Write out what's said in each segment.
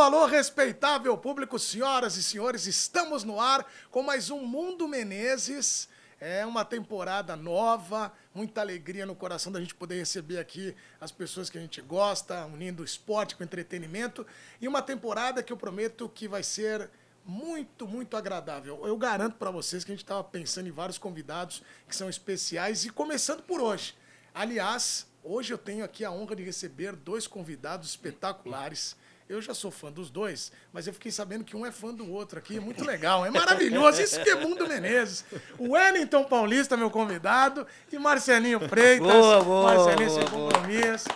Alô, alô, respeitável público, senhoras e senhores, estamos no ar com mais um Mundo Menezes. É uma temporada nova, muita alegria no coração da gente poder receber aqui as pessoas que a gente gosta, unindo esporte com entretenimento. E uma temporada que eu prometo que vai ser muito, muito agradável. Eu garanto para vocês que a gente estava pensando em vários convidados que são especiais e começando por hoje. Aliás, hoje eu tenho aqui a honra de receber dois convidados espetaculares. Eu já sou fã dos dois, mas eu fiquei sabendo que um é fã do outro aqui. É muito legal, é maravilhoso. Isso que é Mundo Menezes. O Wellington Paulista, meu convidado, e Marcelinho Freitas. Boa, boa, Marcelinho, boa, sem boa. compromisso.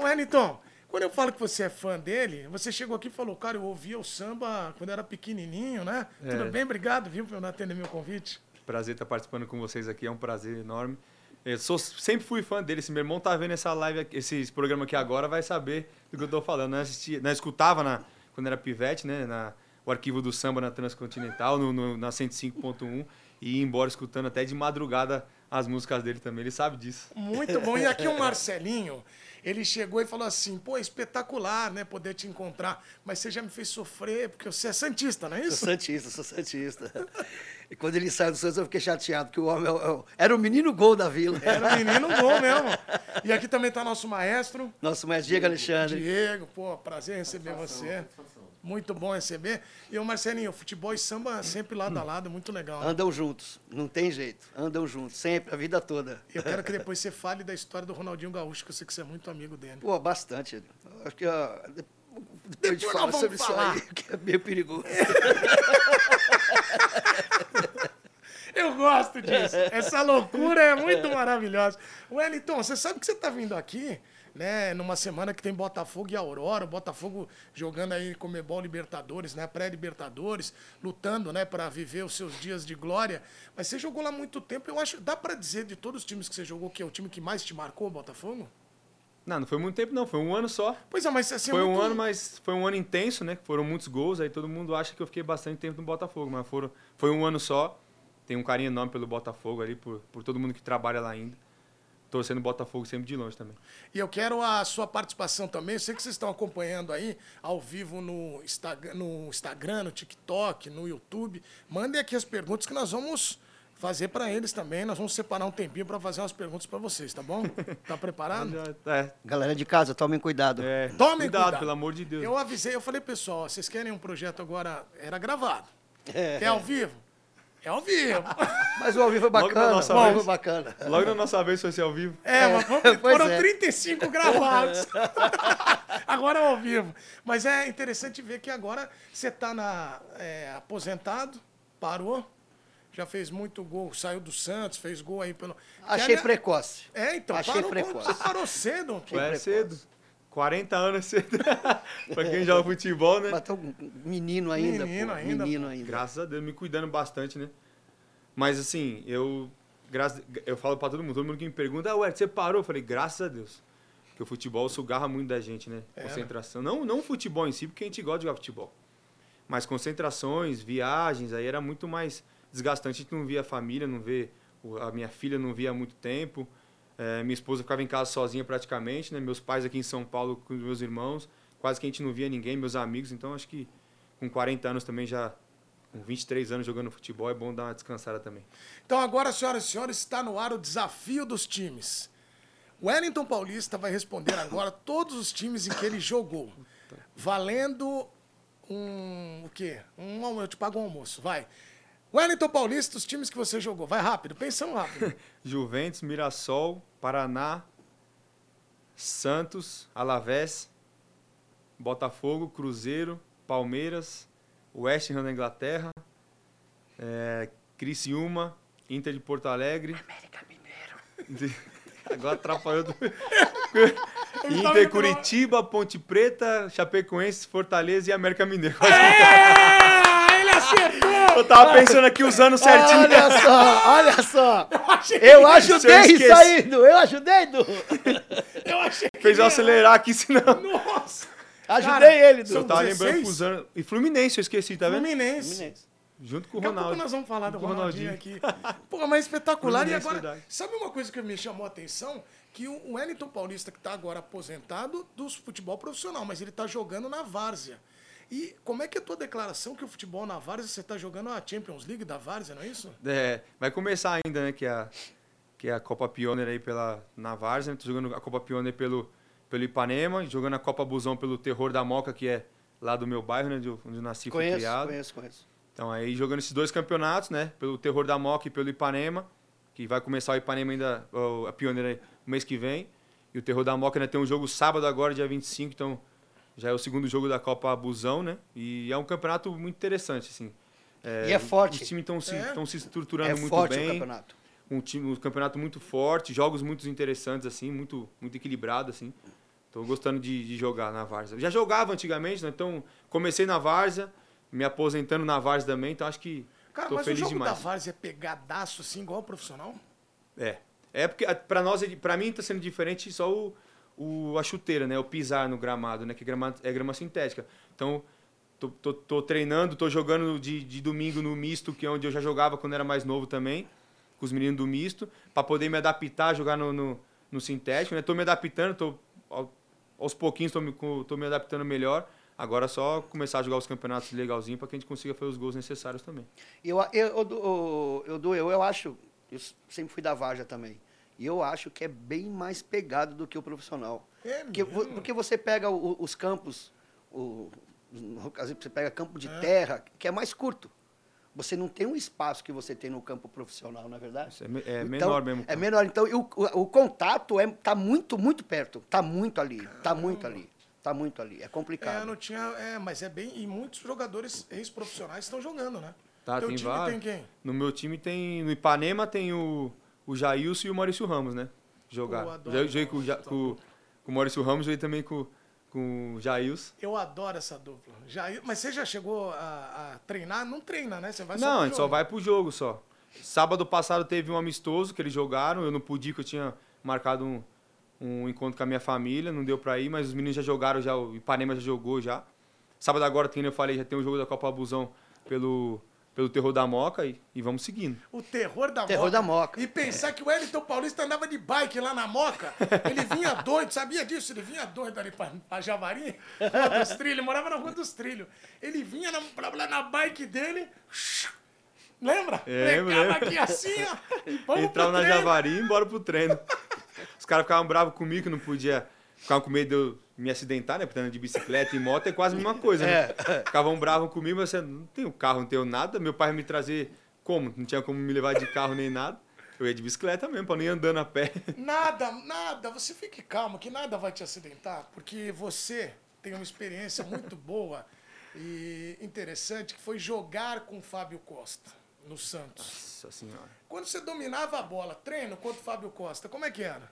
Wellington, quando eu falo que você é fã dele, você chegou aqui e falou, cara, eu ouvia o samba quando eu era pequenininho, né? É. Tudo bem? Obrigado, viu, por atender meu convite. Prazer estar participando com vocês aqui, é um prazer enorme. Eu sou, sempre fui fã dele. Se meu irmão tá vendo essa live, esse programa aqui agora, vai saber do que eu tô falando. Nós, assistia, nós escutava na, quando era pivete, né? Na, o arquivo do samba na Transcontinental, no, no- na 105.1, e ia embora escutando até de madrugada as músicas dele também. Ele sabe disso. Muito bom. E aqui o Marcelinho, ele chegou e falou assim: pô, espetacular, né? Poder te encontrar. Mas você já me fez sofrer, porque você é Santista, não é Sou isso? Santista, sou Santista. E quando ele saiu do Santos, eu fiquei chateado, porque o homem é o- é o- era o menino gol da vila. Era um menino bom mesmo. E aqui também tá nosso maestro, Nosso mestre Diego Alexandre. Diego. Pô, prazer receber você. Muito bom receber. E o Marcelinho, futebol e samba sempre lado a lado, muito legal. né? Andam juntos, não tem jeito. Andam juntos, sempre, a vida toda. Eu quero que depois você fale da história do Ronaldinho Gaúcho, que eu sei que você é muito amigo dele. Pô, bastante. Acho que depois fala vamos sobre falar. isso aí, que é meio perigoso. Eu gosto disso. Essa loucura é muito maravilhosa. Wellington, você sabe que você está vindo aqui, né, numa semana que tem Botafogo e Aurora, o Botafogo jogando aí Comebol Libertadores, né, pré-Libertadores, lutando, né, para viver os seus dias de glória. Mas você jogou lá muito tempo, eu acho, dá para dizer de todos os times que você jogou que é o time que mais te marcou, o Botafogo? Não, não foi muito tempo, não. Foi um ano só. Pois é, mas assim, é Foi um muito- ano, mas foi um ano intenso, né? Foram muitos gols, aí todo mundo acha que eu fiquei bastante tempo no Botafogo, mas foram, foi um ano só. Tenho um carinho enorme pelo Botafogo ali, por, por todo mundo que trabalha lá ainda. Torcendo o Botafogo sempre de longe também. E eu quero a sua participação também. Eu sei que vocês estão acompanhando aí ao vivo no Instagram, no, Instagram, no TikTok, no YouTube. Mandem aqui as perguntas que nós vamos fazer para eles também. Nós vamos separar um tempinho para fazer umas perguntas para vocês, tá bom? Tá preparado? Já- é, Galera de casa, tomem cuidado. é, Tomem cuidado, cuidado. pelo amor de Deus. Eu avisei, eu falei, pessoal, vocês querem um projeto agora? Era gravado. É. É ao vivo? É ao vivo. Mas o ao vivo é Logo na bacana. nossa O ao vez. vivo é bacana. Logo na nossa vez foi ser ao vivo. É, mas foram, pois foram é. 35 gravados. agora é ao vivo. Mas é interessante ver que agora você está é, aposentado, parou, já fez muito gol, saiu do Santos, fez gol aí pelo. Achei Que, precoce. É, então, Achei parou, precoce. Você parou cedo. Achei É precoce. cedo. 40 anos é cedo. pra quem joga futebol, né? Mas tá um menino ainda, Menino pô. ainda, Menino ainda. Graças a Deus, me cuidando bastante, né? Mas assim, eu. Graças, eu falo pra todo mundo, todo mundo que me pergunta, ah, ué, você parou? Eu falei, graças a Deus. Porque o futebol sugarra muito da gente, né? É, Concentração. Não, não o futebol em si, porque a gente gosta de jogar futebol. Mas concentrações, viagens, aí era muito mais desgastante. A gente não via a família, não vê. A minha filha não via há muito tempo. É, minha esposa ficava em casa sozinha praticamente, né? Meus pais aqui em São Paulo com meus irmãos. Quase que a gente não via ninguém, meus amigos. Então acho que com 40 anos também já. Com 23 anos jogando futebol, é bom dar uma descansada também. Então agora, senhoras e senhores, está no ar o desafio dos times. O Wellington Paulista vai responder agora todos os times em que ele jogou. Valendo um. O quê? Um, eu te pago um almoço, vai. Wellington Paulista, os times que você jogou. Vai rápido, pensando rápido. Juventus, Mirassol, Paraná, Santos, Alavés, Botafogo, Cruzeiro, Palmeiras, West Ham da Inglaterra, é, Criciúma, Inter de Porto Alegre. América Mineiro. Agora atrapalhou. Do... Inter, Curitiba, Ponte Preta, Chapecoense, Fortaleza e América Mineiro. É, acertou! Eu tava pensando aqui usando certinho. Olha só, olha só. achei que- Eu Se eu ajudei isso aí, Du. Eu ajudei, Du. Eu achei que Fez eu ele- acelerar aqui, senão. Nossa! Ajudei Cara, ele, Du. Tava 16? lembrando com os anos. E Fluminense, eu esqueci, tá vendo? Fluminense. Junto com o Daqui a pouco Ronaldo. nós vamos falar do Com o Ronaldinho, aqui. Pô, mas espetacular. E Fluminense, agora, verdade. sabe uma coisa que me chamou a atenção? Que o Wellington Paulista, que está agora aposentado do futebol profissional, mas ele está jogando na várzea. E como é que é a tua declaração que o futebol na Várzea, você tá jogando a Champions League da Várzea, não é isso? É, vai começar ainda, né? Que é a, que é a Copa Pioneer aí pela, na Várzea. Tô jogando a Copa Pioneer pelo, pelo Ipanema, jogando a Copa Busão pelo Terror da Moca, que é lá do meu bairro, né? de Onde eu nasci e fui Conheço, criado. conheço, conheço. Então aí jogando esses dois campeonatos, né? Pelo Terror da Moca e pelo Ipanema, que vai começar o Ipanema ainda, a Pioneer aí, no mês que vem. E o Terror da Moca ainda tem um jogo sábado agora, dia 25, então já é o segundo jogo da Copa Busão, né? E é um campeonato muito interessante, assim. E é forte. Os times estão se, É? se estruturando É muito forte bem o campeonato. um time um campeonato muito forte, jogos muito interessantes assim, muito muito equilibrado assim. Tô gostando de, de jogar na Várzea. Já jogava antigamente, né? Então comecei na Várzea, me aposentando na Várzea também, então acho que Cara, tô mas feliz o jogo demais. da Várzea é pegadaço assim, igual o profissional? É. É porque a- pra nós, é- pra mim tá sendo diferente só o, o a chuteira, né? O pisar no gramado, né? Que grama, é grama sintética. Então tô, tô, tô treinando, tô jogando de, de domingo no misto, que é onde eu já jogava quando era mais novo também, com os meninos do misto, pra poder me adaptar a jogar no, no, no sintético, né? Tô me adaptando, tô ao- aos pouquinhos tô me, tô me adaptando melhor. Agora é só começar a jogar os campeonatos legalzinho para que a gente consiga fazer os gols necessários também. Eu, eu, eu, eu, eu, eu acho, eu sempre fui da Varja também, e eu acho que é bem mais pegado do que o profissional. É Porque, mesmo? porque você pega o- os campos, o, no caso, você pega campo de É. terra, que é mais curto. Você não tem um espaço que você tem no campo profissional, não é verdade? Isso é, me- é Então, menor mesmo. É menor. Então, o, o, o contato é, tá muito, muito perto. Tá muito ali. Tá muito ali. Tá muito ali. É complicado. É, não tinha. É, mas é bem. E muitos jogadores ex-profissionais estão jogando, né? Tá, Teu tem time vários. tem quem? No meu time tem. No Ipanema tem o, o Jailson e o Maurício Ramos, né? Jogar. Pô, adoro Já joguei com, o Ja- Maurício, com, com o Maurício Ramos, joguei também com, com o Jailson. Eu adoro essa dupla. Já, mas você já chegou a, a treinar? Não treina, né? Você vai Não, a gente só vai pro jogo só. Sábado passado teve um amistoso que eles jogaram, eu não pude que eu tinha marcado um, um encontro com a minha família, não deu pra ir, mas os meninos já jogaram, já, o Ipanema já jogou já. Sábado agora, como eu falei, já tem o jogo da Copa Abusão pelo, pelo Terror da Moca e, e vamos seguindo. O terror da Terror Moca. da Moca. E pensar que o Wellington Paulista andava de bike lá na Moca. Ele vinha doido, sabia disso? Ele vinha doido ali pra, pra Javari, Rua dos Trilhos, ele morava na Rua dos Trilhos. Ele vinha na, pra- lá na bike dele. Lembra? É, Pegava aqui assim, ó. Vamos Entrava pro na treino. Javari e ia embora pro treino. Os caras ficavam bravos comigo que não podia. Ficavam com medo de eu me acidentar, né? Porque andando de bicicleta e moto é quase a mesma coisa, né? Ficavam bravos comigo, mas você não tenho carro, não tenho nada. Meu pai ia me trazer como? Não tinha como me levar de carro nem nada. Eu ia de bicicleta mesmo, pra não ir andando a pé. Nada, nada. Você fique calmo, que nada vai te acidentar, porque você tem uma experiência muito boa e interessante, que foi jogar com o Fábio Costa no Santos. Nossa senhora. Quando você dominava a bola, treino contra o Fábio Costa, como é que era?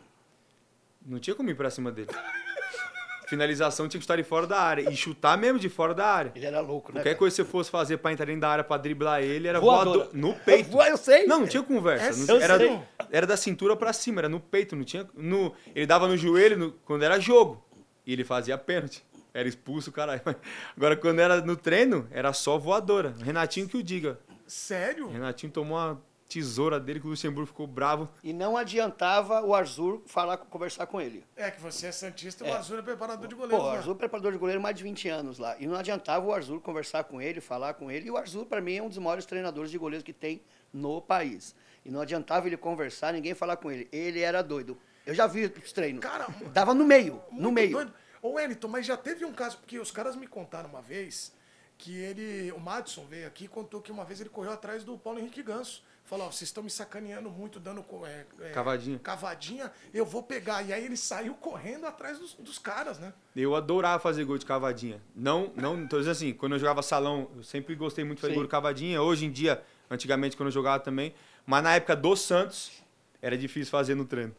Não tinha como ir pra cima dele. Finalização tinha que estar de fora da área. E chutar mesmo de fora da área. Ele era louco, né? Qualquer cara? coisa que você fosse fazer pra entrar dentro da área pra driblar ele, era Voadora. voador no peito. Eu sei. Não, não tinha conversa. É Não- era, era da cintura pra cima, era no peito, não tinha. No, ele dava no joelho no- quando era jogo. E ele fazia pênalti. Era expulso, caralho. Agora, quando era no treino, era só voadora. Renatinho que o diga. Sério? Renatinho tomou uma tesoura dele que o Luxemburgo ficou bravo. E não adiantava o Arzur falar, conversar com ele. É que você é Santista, o É. Arzur é preparador de Pô, goleiro. o Arzur é preparador de goleiro há mais de 20 anos lá. E não adiantava o Arzur conversar com ele, falar com ele. E o Arzur, para mim, é um dos maiores treinadores de goleiros que tem no país. E não adiantava ele conversar, ninguém falar com ele. Ele era doido. Eu já vi os treinos. Cara, Dava no meio, no meio. doido. Ô, Wellington, mas já teve um caso, porque os caras me contaram uma vez que ele, o Madison veio aqui e contou que uma vez ele correu atrás do Paulo Henrique Ganso. Falou, ó, vocês estão me sacaneando muito, dando é, é, Cavadinha. cavadinha, eu vou pegar. E aí ele saiu correndo atrás dos, dos caras, né? Eu adorava fazer gol de cavadinha. Não, não, tô dizendo assim, quando eu jogava salão, eu sempre gostei muito de fazer Sim. gol de cavadinha. Hoje em dia, antigamente quando eu jogava também, mas na época do Santos, era difícil fazer no treino.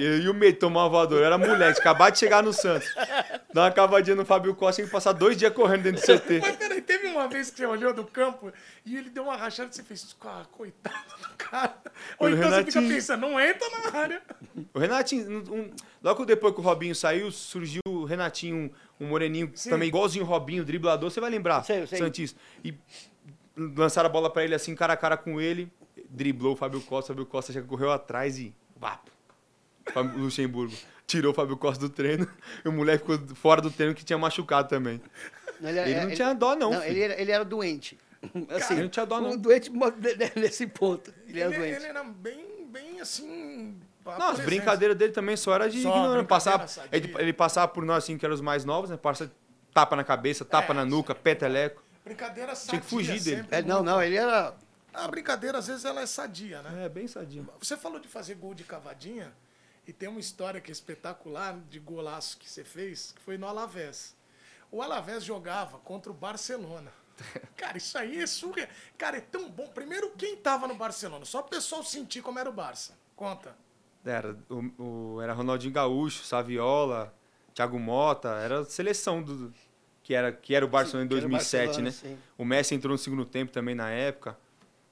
E, e o medo de tomar uma voadora. Eu era moleque, acabar de chegar no Santos. Dar uma cavadinha no Fábio Costa, tinha que passar dois dias correndo dentro do CT. Mas peraí, teve uma vez que você olhou do campo e ele deu uma rachada e você fez, ah, coitado do cara. Ou O então você fica Renatinho. pensando, não entra na área. O Renatinho, um- logo depois que o Robinho saiu, surgiu o Renatinho, um, um moreninho Sim. também igualzinho o Robinho, driblador, você vai lembrar, Sei, sei. Santista. E lançaram a bola pra ele assim, cara a cara com ele, driblou o Fábio Costa, o Fábio Costa já correu atrás e... Vapo. Luxemburgo tirou o Fábio Costa do treino e o moleque ficou fora do treino que tinha machucado também. Ele, Ele não ele- tinha dó, não. Não, ele, era, ele era doente. Assim, ele não tinha dó, não. um doente nesse ponto. Ele era doente. ele era bem, bem assim. a Não, as brincadeiras dele também só era de Só Passava, sadia. ele, ele passava por nós, assim, que eram os mais novos, né? Passa tapa na cabeça, tapa É, na nuca, peteleco. Brincadeira sadia. Tinha que fugir dele. É, não, não, ele era. A brincadeira, às vezes, ela é sadia, né? É, bem sadinho. Você falou de fazer gol de cavadinha e tem uma história que é espetacular de golaço que você fez, que foi no Alavés. O Alavés jogava contra o Barcelona. Cara, isso aí é surreal. Cara, é tão bom. Primeiro, quem tava no Barcelona? Só o pessoal sentir como era o Barça. Conta. Era, o, o- era Ronaldinho Gaúcho, Saviola, Thiago Mota, era a seleção do, que, era, que era o Barcelona em era o 2007, Barcelona, né? sim. O Messi entrou no segundo tempo também na época.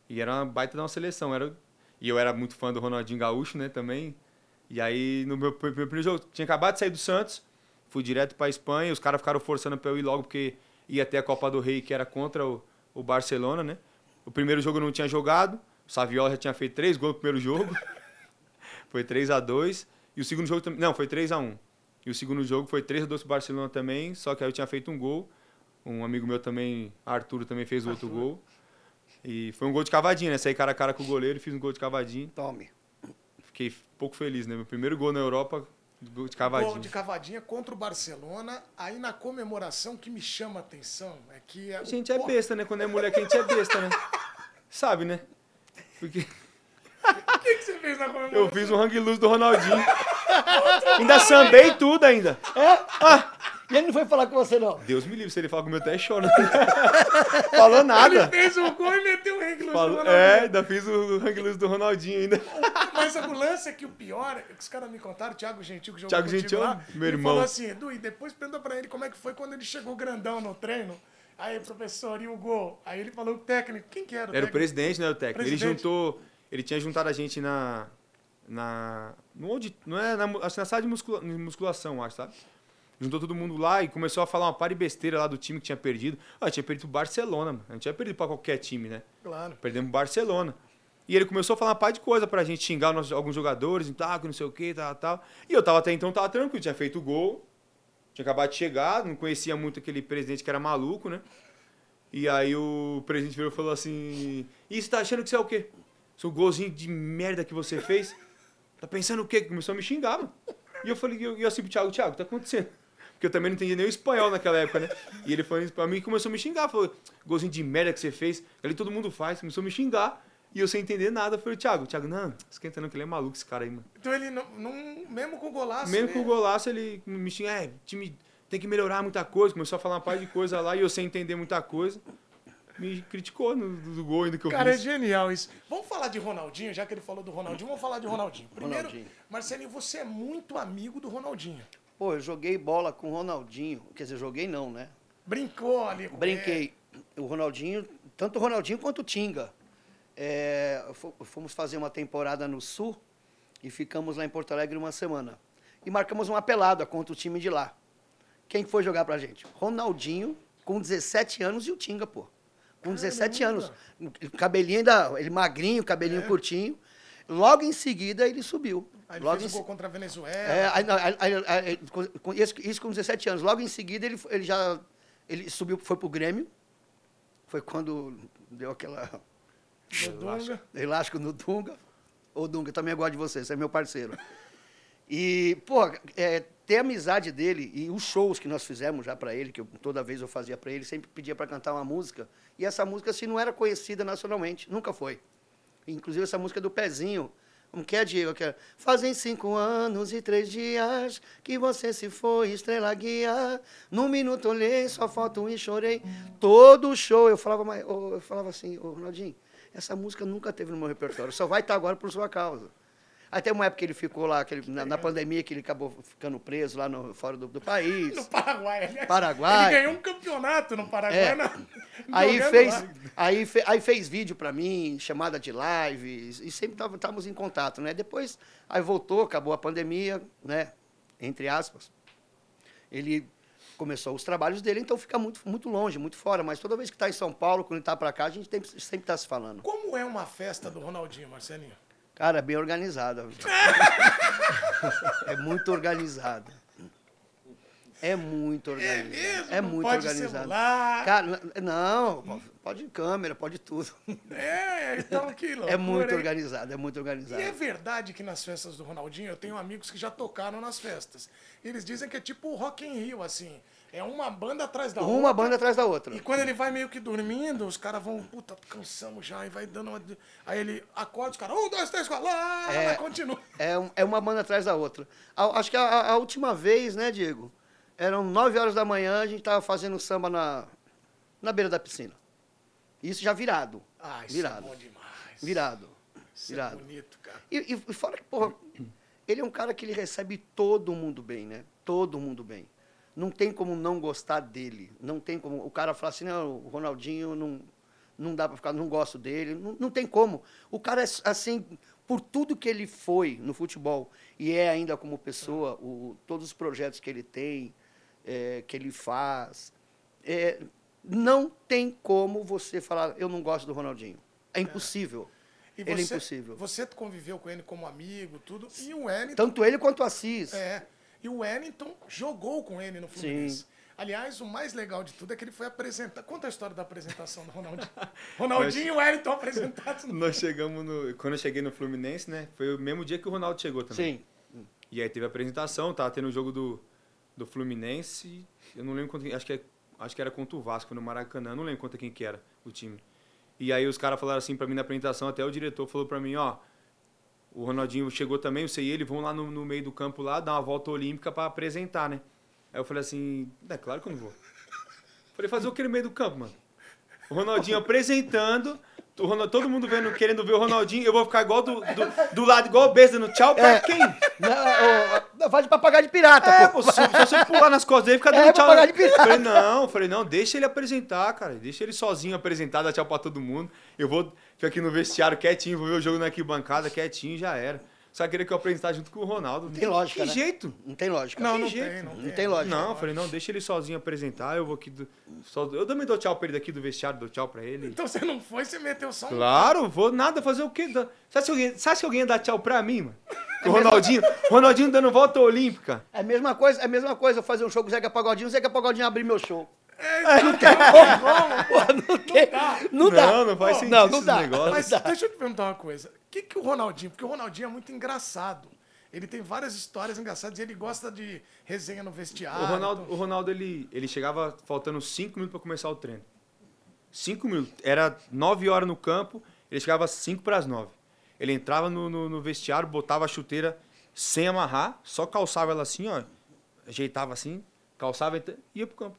E era uma baita de uma seleção. Era, e eu era muito fã do Ronaldinho Gaúcho, né, também. E aí, no meu, pr- meu primeiro jogo, tinha acabado de sair do Santos, fui direto pra Espanha, os caras ficaram forçando pra eu ir logo, porque ia ter a Copa do Rei, que era contra o, o Barcelona, né? O primeiro jogo eu não tinha jogado, o Saviola já tinha feito três gols no primeiro jogo. foi 3 a 2 E o segundo jogo também. Não, foi 3 a 1 E o segundo jogo foi 3 a 2 pro Barcelona também, só que aí eu tinha feito um gol. Um amigo meu também, Arthur, também fez outro gol. E foi um gol de cavadinha, né? Saí cara a cara com o goleiro e fiz um gol de cavadinha. Tome. Fiquei pouco feliz, né? Meu primeiro gol na Europa, de cavadinha. Gol de cavadinha contra o Barcelona. Aí na comemoração, que me chama a atenção é que... A gente é besta, né? Quando é mulher que a gente é besta, né? Sabe, né? Porque O que, que você fez na comemoração? eu fiz um hang loose do Ronaldinho. ainda sambei tudo ainda. E ele não foi falar com você, não. Deus me livre, se ele falar comigo até chora. Falou nada. Ele fez o gol e meteu o reglo Falou, é, ainda fiz o hang do Ronaldinho ainda. Mas o lance é que o pior, é que os caras me contaram, o Thiago Gentil, que jogou Thiago Gentil, lá, meu ele irmão. falou assim, Edu, e depois pergunta pra ele como é que foi quando ele chegou grandão no treino. Aí, professor, e o gol? Aí ele falou o técnico, quem que era o Era o técnico? presidente, né, o técnico. Ele Presidente. juntou, ele tinha juntado a gente na na no onde, não é na, acho que na sala de muscula- de musculação, acho, sabe? Juntou todo mundo lá e começou a falar uma par de besteira lá do time que tinha perdido. Ah, tinha perdido pro Barcelona, mano. A gente tinha perdido pra qualquer time, né? Claro. Perdemos o Barcelona. E ele começou a falar uma par de coisa pra gente xingar nossos- alguns jogadores tal, que não sei o que, tal, tal. E eu tava até então tava tranquilo, tinha feito o gol, tinha acabado de chegar, não conhecia muito aquele presidente que era maluco, né? E aí o presidente virou e falou assim: E você tá achando que você é o quê? Seu golzinho de merda que você fez? Tá pensando o quê? Começou a me xingar, mano. E eu falei, e eu, eu assim pro Thiago, Thiago, o que tá acontecendo? Porque eu também não entendia nem o espanhol naquela época, né? E ele falou isso pra mim e começou a me xingar. Falou, golzinho de merda que você fez. Ali todo mundo faz. Começou a me xingar. E eu sem entender nada. Eu falei, Thiago, Thiago, não, esquenta não, que ele é maluco esse cara aí, mano. Então ele não, não- mesmo com o golaço... Mesmo com o golaço, ele me xinga, é, time tem que melhorar muita coisa. Começou a falar uma parte de coisa lá e eu sem entender muita coisa. Me criticou no, do gol ainda que eu Cara, é fiz. genial isso. Vamos falar de Ronaldinho, já que ele falou do Ronaldinho, vamos falar de Ronaldinho. Primeiro, Ronaldinho. Marcelinho, você é muito amigo do Ronaldinho. Pô, eu joguei bola com o Ronaldinho. Quer dizer, joguei não, né? Brincou ali Brinquei. O Ronaldinho, tanto o Ronaldinho quanto o Tinga. É, fo- fomos fazer uma temporada no Sul e ficamos lá em Porto Alegre uma semana. E marcamos uma pelada contra o time de lá. Quem foi jogar pra gente? Ronaldinho, com 17 anos, e o Tinga, pô. Com 17 Caramba. anos. O Cabelinho ainda, ele magrinho, cabelinho É. curtinho. Logo em seguida, ele subiu. Aí ele Logo fez em o gol contra a Venezuela. é, aí, aí- aí- isso, isso com 17 anos. Logo em seguida, ele, ele já ele subiu, foi pro Grêmio. Foi quando deu aquela Dunga. elástico no Dunga. Ô, Dunga, eu também gosto de você, você é meu parceiro. E, pô, é, ter a amizade dele e os shows que nós fizemos já para ele, que eu- toda vez eu fazia para ele, sempre pedia para cantar uma música. E essa música, assim, não era conhecida nacionalmente, nunca foi. Inclusive, essa música é do Pezinho. Como que é, Diego? Que é, Fazem cinco anos e três dias que você se foi, estrela guia. Num minuto olhei sua foto e chorei. Todo show eu falava, eu falava assim, ô Ronaldinho, essa música nunca teve no meu repertório, só vai estar agora por sua causa. Aí tem uma época que ele ficou lá, que ele- na, na pandemia, que ele acabou ficando preso lá no, fora do, do país. No Paraguai, aliás. Paraguai. Ele ganhou um campeonato no Paraguai. É. na- Aí jogando fez, lá. Aí, fe- aí fez vídeo pra mim, chamada de live, e sempre estávamos em contato, né? Depois, aí voltou, acabou a pandemia, né? Entre aspas. Ele começou os trabalhos dele, então fica muito, muito longe, muito fora. Mas toda vez que está em São Paulo, quando está para cá, a gente tem- sempre está se falando. Como é uma festa do Ronaldinho, Marcelinho? Cara, é bem organizada. é muito organizada. É muito É organizado. mesmo? É muito pode organizado. celular. Cara, não, pode câmera, pode tudo. É, então que loucura, É muito organizado, é muito organizado. E é verdade que nas festas do Ronaldinho, eu tenho amigos que já tocaram nas festas. Eles dizem que é tipo o Rock in Rio, assim. É uma banda atrás da outra. Uma banda atrás da outra. E quando ele vai meio que dormindo, os caras vão, puta, cansamos já, e vai dando uma... Aí ele acorda, os caras, um, dois, três, quatro, lá, É. continua. É, um- é uma banda atrás da outra. A- acho que a, a última vez, né, Diego? Eram 9 horas da manhã, a gente tava fazendo samba na, na beira da piscina. Isso já virado. Ah, isso virado. é bom demais. Virado. Isso é virado. bonito, cara. E, e, fora que, porra, ele é um cara que ele recebe todo mundo bem, né? Todo mundo bem. Não tem como não gostar dele. Não tem como. O cara falar assim, não, o Ronaldinho não, não dá pra ficar, não gosto dele. Não, não tem como. O cara, é assim, por tudo que ele foi no futebol e é ainda como pessoa, o, todos os projetos que ele tem, é, que ele faz, é, não tem como você falar, eu não gosto do Ronaldinho. É impossível. E ele é você- impossível. Você conviveu com ele como amigo, tudo. E o Wellington. Tanto ele quanto o Assis. É. E o Wellington jogou com ele no Fluminense. Aliás, o mais legal de tudo é que ele foi apresentar. Conta a história da apresentação do Ronaldinho. Ronaldinho e o Wellington apresentados no. Nós chegamos no. Quando eu cheguei no Fluminense, né? Foi o mesmo dia que o Ronaldo chegou também. Sim. E aí teve a apresentação, tava tendo o jogo do, do Fluminense. Eu não lembro quem. Acho que, é- acho que era contra o Vasco no Maracanã. Não lembro contra quem que era o time. E aí os caras falaram assim pra mim na apresentação, até o diretor falou pra mim, ó. O Ronaldinho chegou também, você e ele vão lá no, no meio do campo lá, dar uma volta olímpica pra apresentar, né? Aí eu falei assim, é claro que eu não vou. Falei, fazer o que no meio do campo, mano? O Ronaldinho apresentando, Ronald- todo mundo vendo, querendo ver o Ronaldinho, eu vou ficar igual do, do, do lado, igual o besta no tchau pra É. quem? Não, vai de papagaio de pirata, É, pô. pô, se, se você pular nas costas dele, fica É, dando tchau. papagaio de pirata. Falei, não, falei, não, deixa ele apresentar, cara. Deixa ele sozinho apresentar, dar tchau pra todo mundo. Eu vou ficar aqui no vestiário quietinho, vou ver o jogo na arquibancada quietinho, já era. Só queria que eu apresentasse junto com o Ronaldo. Não tem lógica, Que né? jeito? Não tem lógica. Não, não jeito? tem, não, Não tem lógica. Não, eu falei, não, deixa ele sozinho apresentar, eu vou aqui do, só, Eu também dou tchau pra ele daqui do vestiário, dou tchau pra ele. Então você não foi, você meteu só um. Claro, vou nada fazer o quê? Você acha que alguém, você acha que alguém ia dar tchau pra mim, mano? O Ronaldinho, Ronaldinho dando volta olímpica. É a mesma coisa, é a mesma coisa eu fazer um show com o Zeca Pagodinho, o Zeca Pagodinho abrir meu show. É, Não tem como, não tem. Não dá. Não, não faz sentido Não, não esses dá. negócios. Mas dá. deixa eu te perguntar uma coisa. O que, que o Ronaldinho. Porque o Ronaldinho é muito engraçado. Ele tem várias histórias engraçadas e ele gosta de resenha no vestiário. O Ronaldo, então- o Ronaldo ele, ele chegava faltando 5 minutos para começar o treino. 5 minutos. Era 9 horas no campo, ele chegava 5 para as 9. Ele entrava no, no, no vestiário, botava a chuteira sem amarrar, só calçava ela assim, ó. Ajeitava assim, calçava e ia pro campo.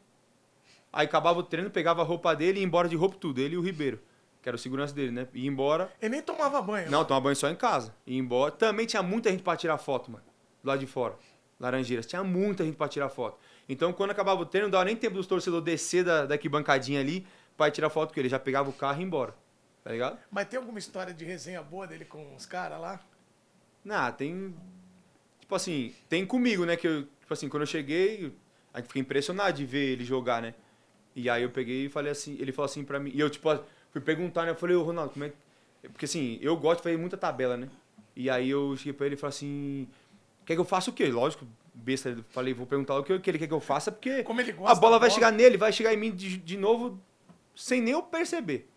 Aí acabava o treino, pegava a roupa dele e ia embora de roupa tudo. Ele e o Ribeiro, que era o segurança dele, né? Ia embora. Ele nem tomava banho. Não, tomava banho só em casa. Ia embora. Também tinha muita gente pra tirar foto, mano. Do lado de fora. Laranjeiras. Tinha muita gente pra tirar foto. Então, quando acabava o treino, não dava nem tempo dos torcedores descer da, daqui bancadinha ali pra ir tirar foto com ele. Ele já pegava o carro e ia embora. Tá ligado? Mas tem alguma história de resenha boa dele com os caras lá? Não, tem. Tipo assim, tem comigo, né? Que eu, tipo assim, quando eu cheguei, a gente fica impressionado de ver ele jogar, né? E aí eu peguei e falei assim, ele falou assim pra mim, e eu, tipo, fui perguntar, né? Eu falei, ô Ronaldo, como é que. Porque assim, eu gosto de fazer muita tabela, né? E aí eu cheguei pra ele e falei assim, quer que eu faça o quê? Lógico, besta, eu falei, vou perguntar o que que ele quer que eu faça, porque Como ele gosta a bola vai bola. chegar nele, vai chegar em mim de, de novo, sem nem eu perceber.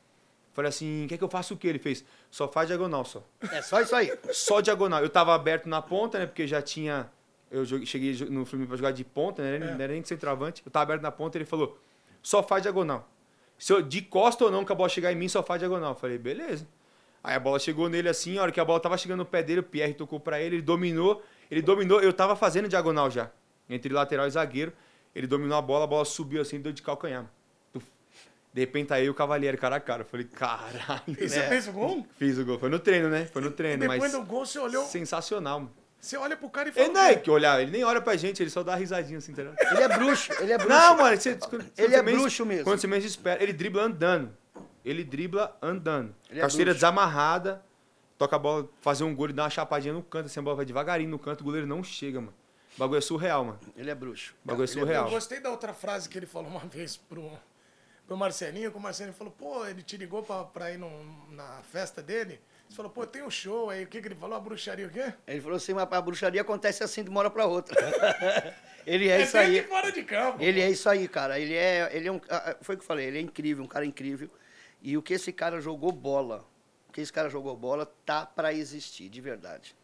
Falei assim, quer que eu faça o quê? Ele fez, só faz diagonal só É só isso aí. só diagonal. Eu tava aberto na ponta, né? Porque já tinha. Eu cheguei no Fluminense pra jogar de ponta, né? Não era nem de centroavante. Eu tava aberto na ponta ele falou: só faz diagonal. Se eu, de costa ou não, que a bola chegar em mim, só faz diagonal. Eu falei, beleza. Aí a bola chegou nele assim, a hora que a bola tava chegando no pé dele, o Pierre tocou pra ele, ele dominou. Ele dominou, eu tava fazendo diagonal já. Entre lateral e zagueiro. Ele dominou a bola, a bola subiu assim, deu de calcanhar. De repente tá aí o Cavalieri cara a cara. Eu falei, caralho. E você É. fez o gol? Fiz o gol. Foi no treino, né? Foi no E treino, depois mas. do gol você olhou. Sensacional, mano. Você olha pro cara e fala. Ele não é que olhar, ele nem olha pra gente, ele só dá risadinha assim, entendeu? Ele é bruxo, ele é bruxo. Não, mano, você, quando Ele você é bruxo mesmo. Quando você menos espera, ele dribla andando. Ele dribla andando. Ele é Casteira bruxo. desamarrada, toca a bola, fazer um gol e dá uma chapadinha no canto, assim, a bola vai devagarinho no canto, o goleiro não chega, mano. O bagulho é surreal, mano. Ele é bruxo. O bagulho é Ele surreal. Eu gostei da outra frase que ele falou uma vez pro, pro Marcelinho, que o Marcelinho falou, pô, ele te ligou pra, pra ir num- na festa dele. Você falou, pô, tem um show aí. O que, que ele falou? A bruxaria o quê? Ele falou assim, mas a bruxaria acontece assim de uma hora pra outra. ele é, isso dentro aí. fora de campo. Ele é isso aí, cara. Ele é, ele é um, ah, ah, foi o que eu falei, ele é incrível, um cara incrível. E o que esse cara jogou bola, o que esse cara jogou bola tá pra existir, de verdade.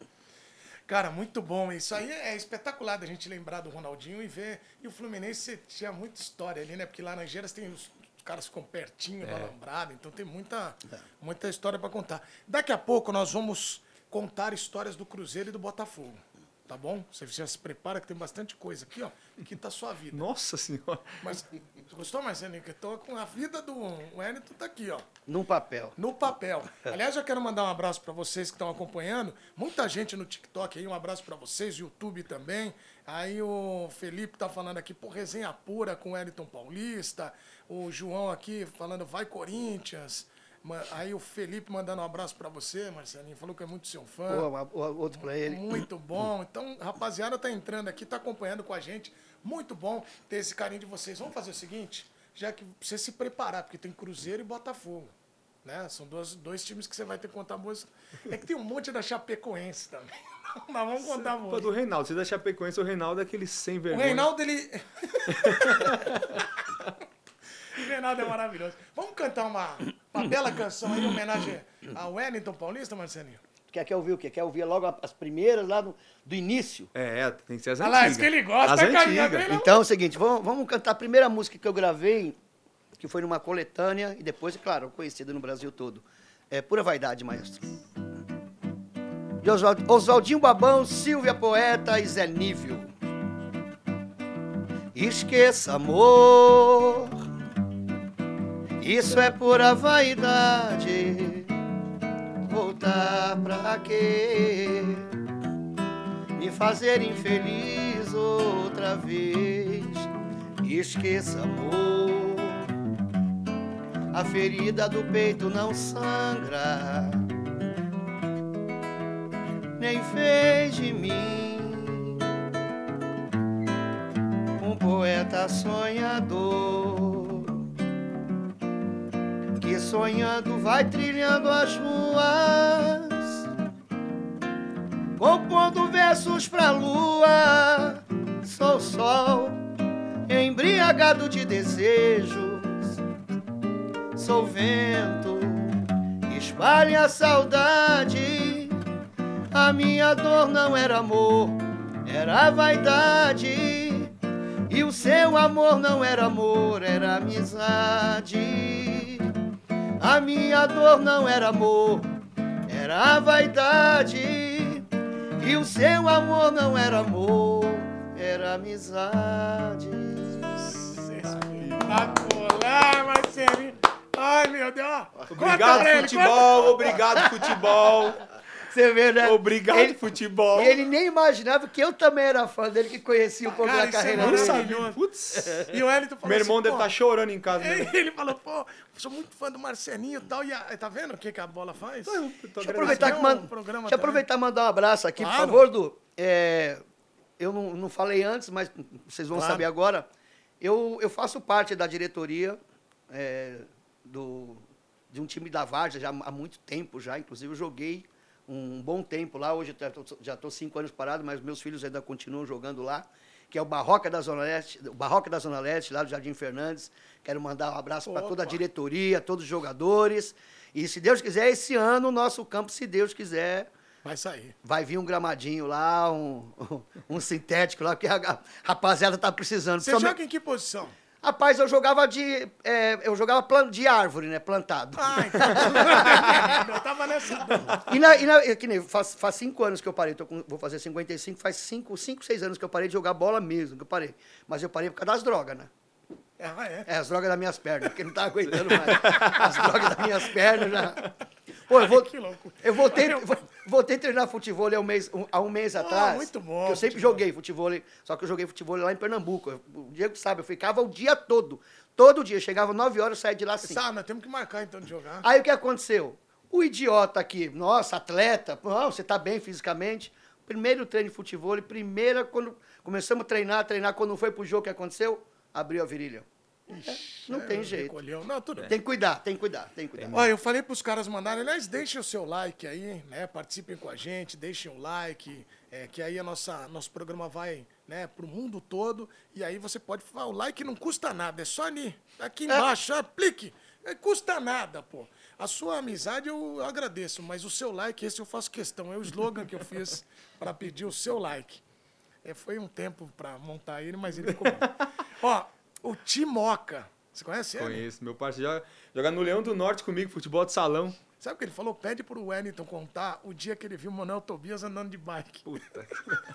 Cara, muito bom. Isso aí é espetacular da gente lembrar do Ronaldinho e ver. E o Fluminense tinha muita história ali, né? Porque Geiras tem os caras ficam pertinho do alambrado, então tem muita, muita história para contar. Daqui a pouco nós vamos contar histórias do Cruzeiro e do Botafogo. Tá bom? Você já se prepara que tem bastante coisa aqui, ó, que tá sua vida. Nossa senhora. Mas gostou, Marcelinho? Que eu tô com a vida do Wellington tá aqui, ó. Num papel. No papel. Aliás, eu quero mandar um abraço para vocês que estão acompanhando. Muita gente no TikTok aí, um abraço para vocês, YouTube também. Aí o Felipe tá falando aqui, pô, resenha pura com o Wellington Paulista. O João aqui falando, vai Corinthians. Aí o Felipe mandando um abraço para você, Marcelinho. Falou que é muito seu fã. Pô, o- outro pra ele. Muito bom. Então, rapaziada, tá entrando aqui, tá acompanhando com a gente. Muito bom ter esse carinho de vocês. Vamos fazer o seguinte, já que você se preparar, porque tem Cruzeiro e Botafogo. Né? São dois, dois times que você vai ter que contar boas. É que tem um monte da Chapecoense também. Mas vamos contar Pô, boas. do Reinaldo. Você da Chapecoense, o Reinaldo é aquele sem O vergonha. Reinaldo, ele. o Reinaldo é maravilhoso. Vamos cantar uma, uma bela canção aí em homenagem ao Wellington Paulista, Marcelinho? Quer, quer ouvir o quê? Quer ouvir logo as primeiras lá do, do início? É, é, tem que ser as Olha lá, antigas. isso que ele gosta, as antigas. Não. Então é o seguinte, vamos, vamos cantar a primeira música que eu gravei, que foi numa coletânea, e depois, claro, conhecida no Brasil todo. É Pura Vaidade, maestro. De Oswald- Oswaldinho Babão, Silvia Poeta e Zé Nível. Esqueça, amor, isso é pura vaidade. Voltar pra quê? me fazer infeliz outra vez. Esqueça, amor, a ferida do peito não sangra, nem fez de mim um poeta sonhador. Que sonhando vai trilhando as ruas compondo versos pra lua. Sou sol, embriagado de desejos. Sou vento, espalhe a saudade. A minha dor não era amor, era vaidade. E o seu amor não era amor, era amizade. A minha dor não era amor, era a vaidade. E o seu amor não era amor, era amizade. Espetacular, Marcelinho. Ai, meu Deus. Obrigado, futebol. Obrigado, futebol. Você vê, né? Obrigado, ele, futebol. ele nem imaginava que eu também era fã dele, que conhecia um pouco Cara, da é carreira Não dele. sabia. Putz. E o Wellington falou Meu irmão assim, deve estar chorando em casa. Né? Ele falou, pô, sou muito fã do Marcelinho e tal. E a- tá vendo o que, que a bola faz? Eu tô Deixa eu aproveitar, que um manda, programa deixa aproveitar e mandar um abraço aqui, Claro. por favor, Du. É, eu não, não falei antes, mas vocês vão Claro. saber agora. Eu, eu faço parte da diretoria é, do, de um time da Varja já há muito tempo já. Inclusive, eu joguei um bom tempo lá. Hoje já estou cinco anos parado, mas meus filhos ainda continuam jogando lá. Que é o Barroca da Zona Leste, o Barroca da Zona Leste, lá do Jardim Fernandes. Quero mandar um abraço para toda a diretoria, todos os jogadores. E se Deus quiser, esse ano o nosso campo, se Deus quiser, Vai sair. vai vir um gramadinho lá, um, um sintético lá, que a rapaziada tá precisando. Você Principalmente- joga em que posição? Rapaz, eu jogava de. é, eu jogava plan- de árvore, né? Plantado. Ah, então. eu tava nessa. E, na, e na- que nem, faz, faz cinco anos que eu parei, tô com- vou fazer 55, faz cinco, cinco, seis anos que eu parei de jogar bola mesmo, que eu parei. Mas eu parei por causa das drogas, né? Ah, é. É, as drogas das minhas pernas, porque não tava aguentando mais. As drogas das minhas pernas já. Pô, eu, vou, que loucura. eu voltei, vo- voltei a treinar futebol há um mês, um- há um mês atrás. muito bom, Eu sempre futebol. joguei futebol, só que eu joguei futebol lá em Pernambuco. Eu- O Diego sabe, eu ficava o dia todo. Todo dia. Chegava 9 horas, saía de lá assim. Sabe, nós temos que marcar então de jogar. Aí o que aconteceu? O idiota aqui, nossa, atleta, não, você tá bem fisicamente. Primeiro treino de futebol, primeira, quando começamos a treinar, treinar, quando foi pro jogo, o que aconteceu? Abriu a virilha. Ixi, Não tem é, jeito. recolheu. Não, tudo bem. Tem que cuidar, tem que cuidar, tem que cuidar. Olha, eu falei para os caras mandarem, aliás, deixem o seu like aí, né? Participem com a gente, deixem um like, é, que aí a nossa, nosso programa vai né, para o mundo todo. E aí você pode falar, o like não custa nada, é só ali, aqui embaixo, aplique. Não custa nada, pô. A sua amizade eu agradeço, mas o seu like, esse eu faço questão. É o slogan que eu fiz para pedir o seu like. É, foi um tempo para montar ele, mas ele ficou bom. Ó, o Timoca. Você conhece ele? Conheço. Meu parceiro joga, joga no Leão do Norte comigo, futebol de salão. Sabe o que ele falou? Pede pro Wellington contar o dia que ele viu o Manuel Tobias andando de bike. Puta.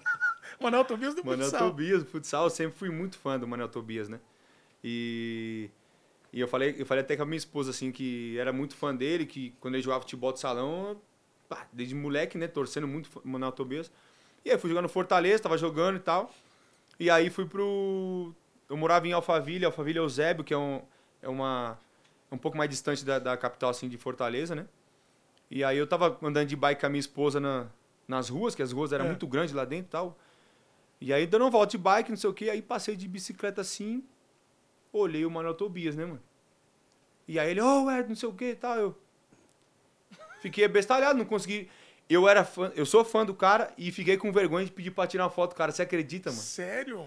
Manuel Tobias do Manuel futsal. Tobias, do futsal, eu sempre fui muito fã do Manuel Tobias, né? E, e eu, falei, eu falei até com a minha esposa, assim, que era muito fã dele, que quando ele jogava futebol de salão, pá, desde moleque, né, torcendo muito o Manuel Tobias. E aí fui jogar no Fortaleza, tava jogando e tal. E aí fui pro... Eu morava em Alphaville, Alphaville Eusébio, que é, um, é uma... É um pouco mais distante da, da capital, assim, de Fortaleza, né? E aí eu tava andando de bike com a minha esposa na, nas ruas, que as ruas eram É. muito grandes lá dentro e tal. E aí dando uma volta de bike, não sei o que, aí passei de bicicleta assim, olhei o Manuel Tobias, né, mano? E aí ele, ô, oh, Ed, não sei o que e tal, eu... Fiquei bestalhado, não consegui... Eu era fã, eu sou fã do cara e fiquei com vergonha de pedir pra tirar uma foto, cara. Você acredita, mano? Sério?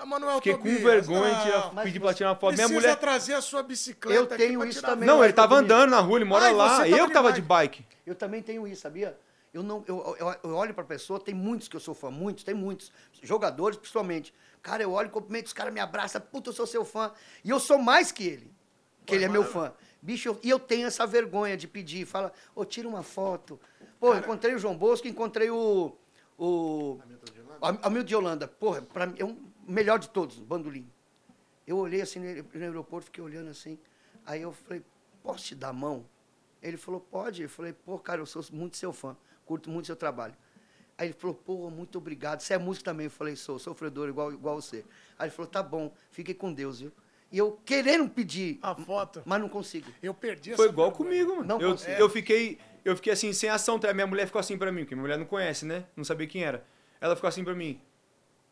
Ah, Manuel Fiquei Tobias. com vergonha de tirar, mas pedir pra tirar uma foto. Minha Precisa mulher. trazer a sua bicicleta Eu tenho isso também. Não, ele tava comigo. andando na rua, ele mora Ai, lá. tava Eu de tava de bike. Eu também tenho isso, sabia? Eu não, eu, eu, eu olho pra pessoa, tem muitos que eu sou fã, muitos, tem muitos. Jogadores, principalmente. Cara, eu olho, cumprimento, os caras me abraçam, puta, eu sou seu fã. E eu sou mais que ele, que Pô, ele é meu fã. Bicho, eu- e eu tenho essa vergonha de pedir, fala, ô, tira uma foto. Pô, encontrei o João Bosco, encontrei o. O. Am- Hamilton de Holanda. Porra, pra mim, é o melhor de todos, bandolim. Eu olhei assim no aeroporto, fiquei olhando assim. Aí eu falei, posso te dar a mão? Ele falou, pode. Eu falei, pô, cara, eu sou muito seu fã, curto muito seu trabalho. Aí ele falou, pô, muito obrigado. Você é músico também? Eu falei, sou, sofredor igual, igual você. Aí ele falou, tá bom, fique com Deus, viu? E eu querendo pedir, A foto. mas não consigo. Eu perdi Foi essa igual vergonha. comigo, mano. Não eu, consigo. eu fiquei, eu fiquei assim, sem ação. tá? Minha mulher ficou assim pra mim, porque minha mulher não conhece, né? Não sabia quem era. Ela ficou assim pra mim.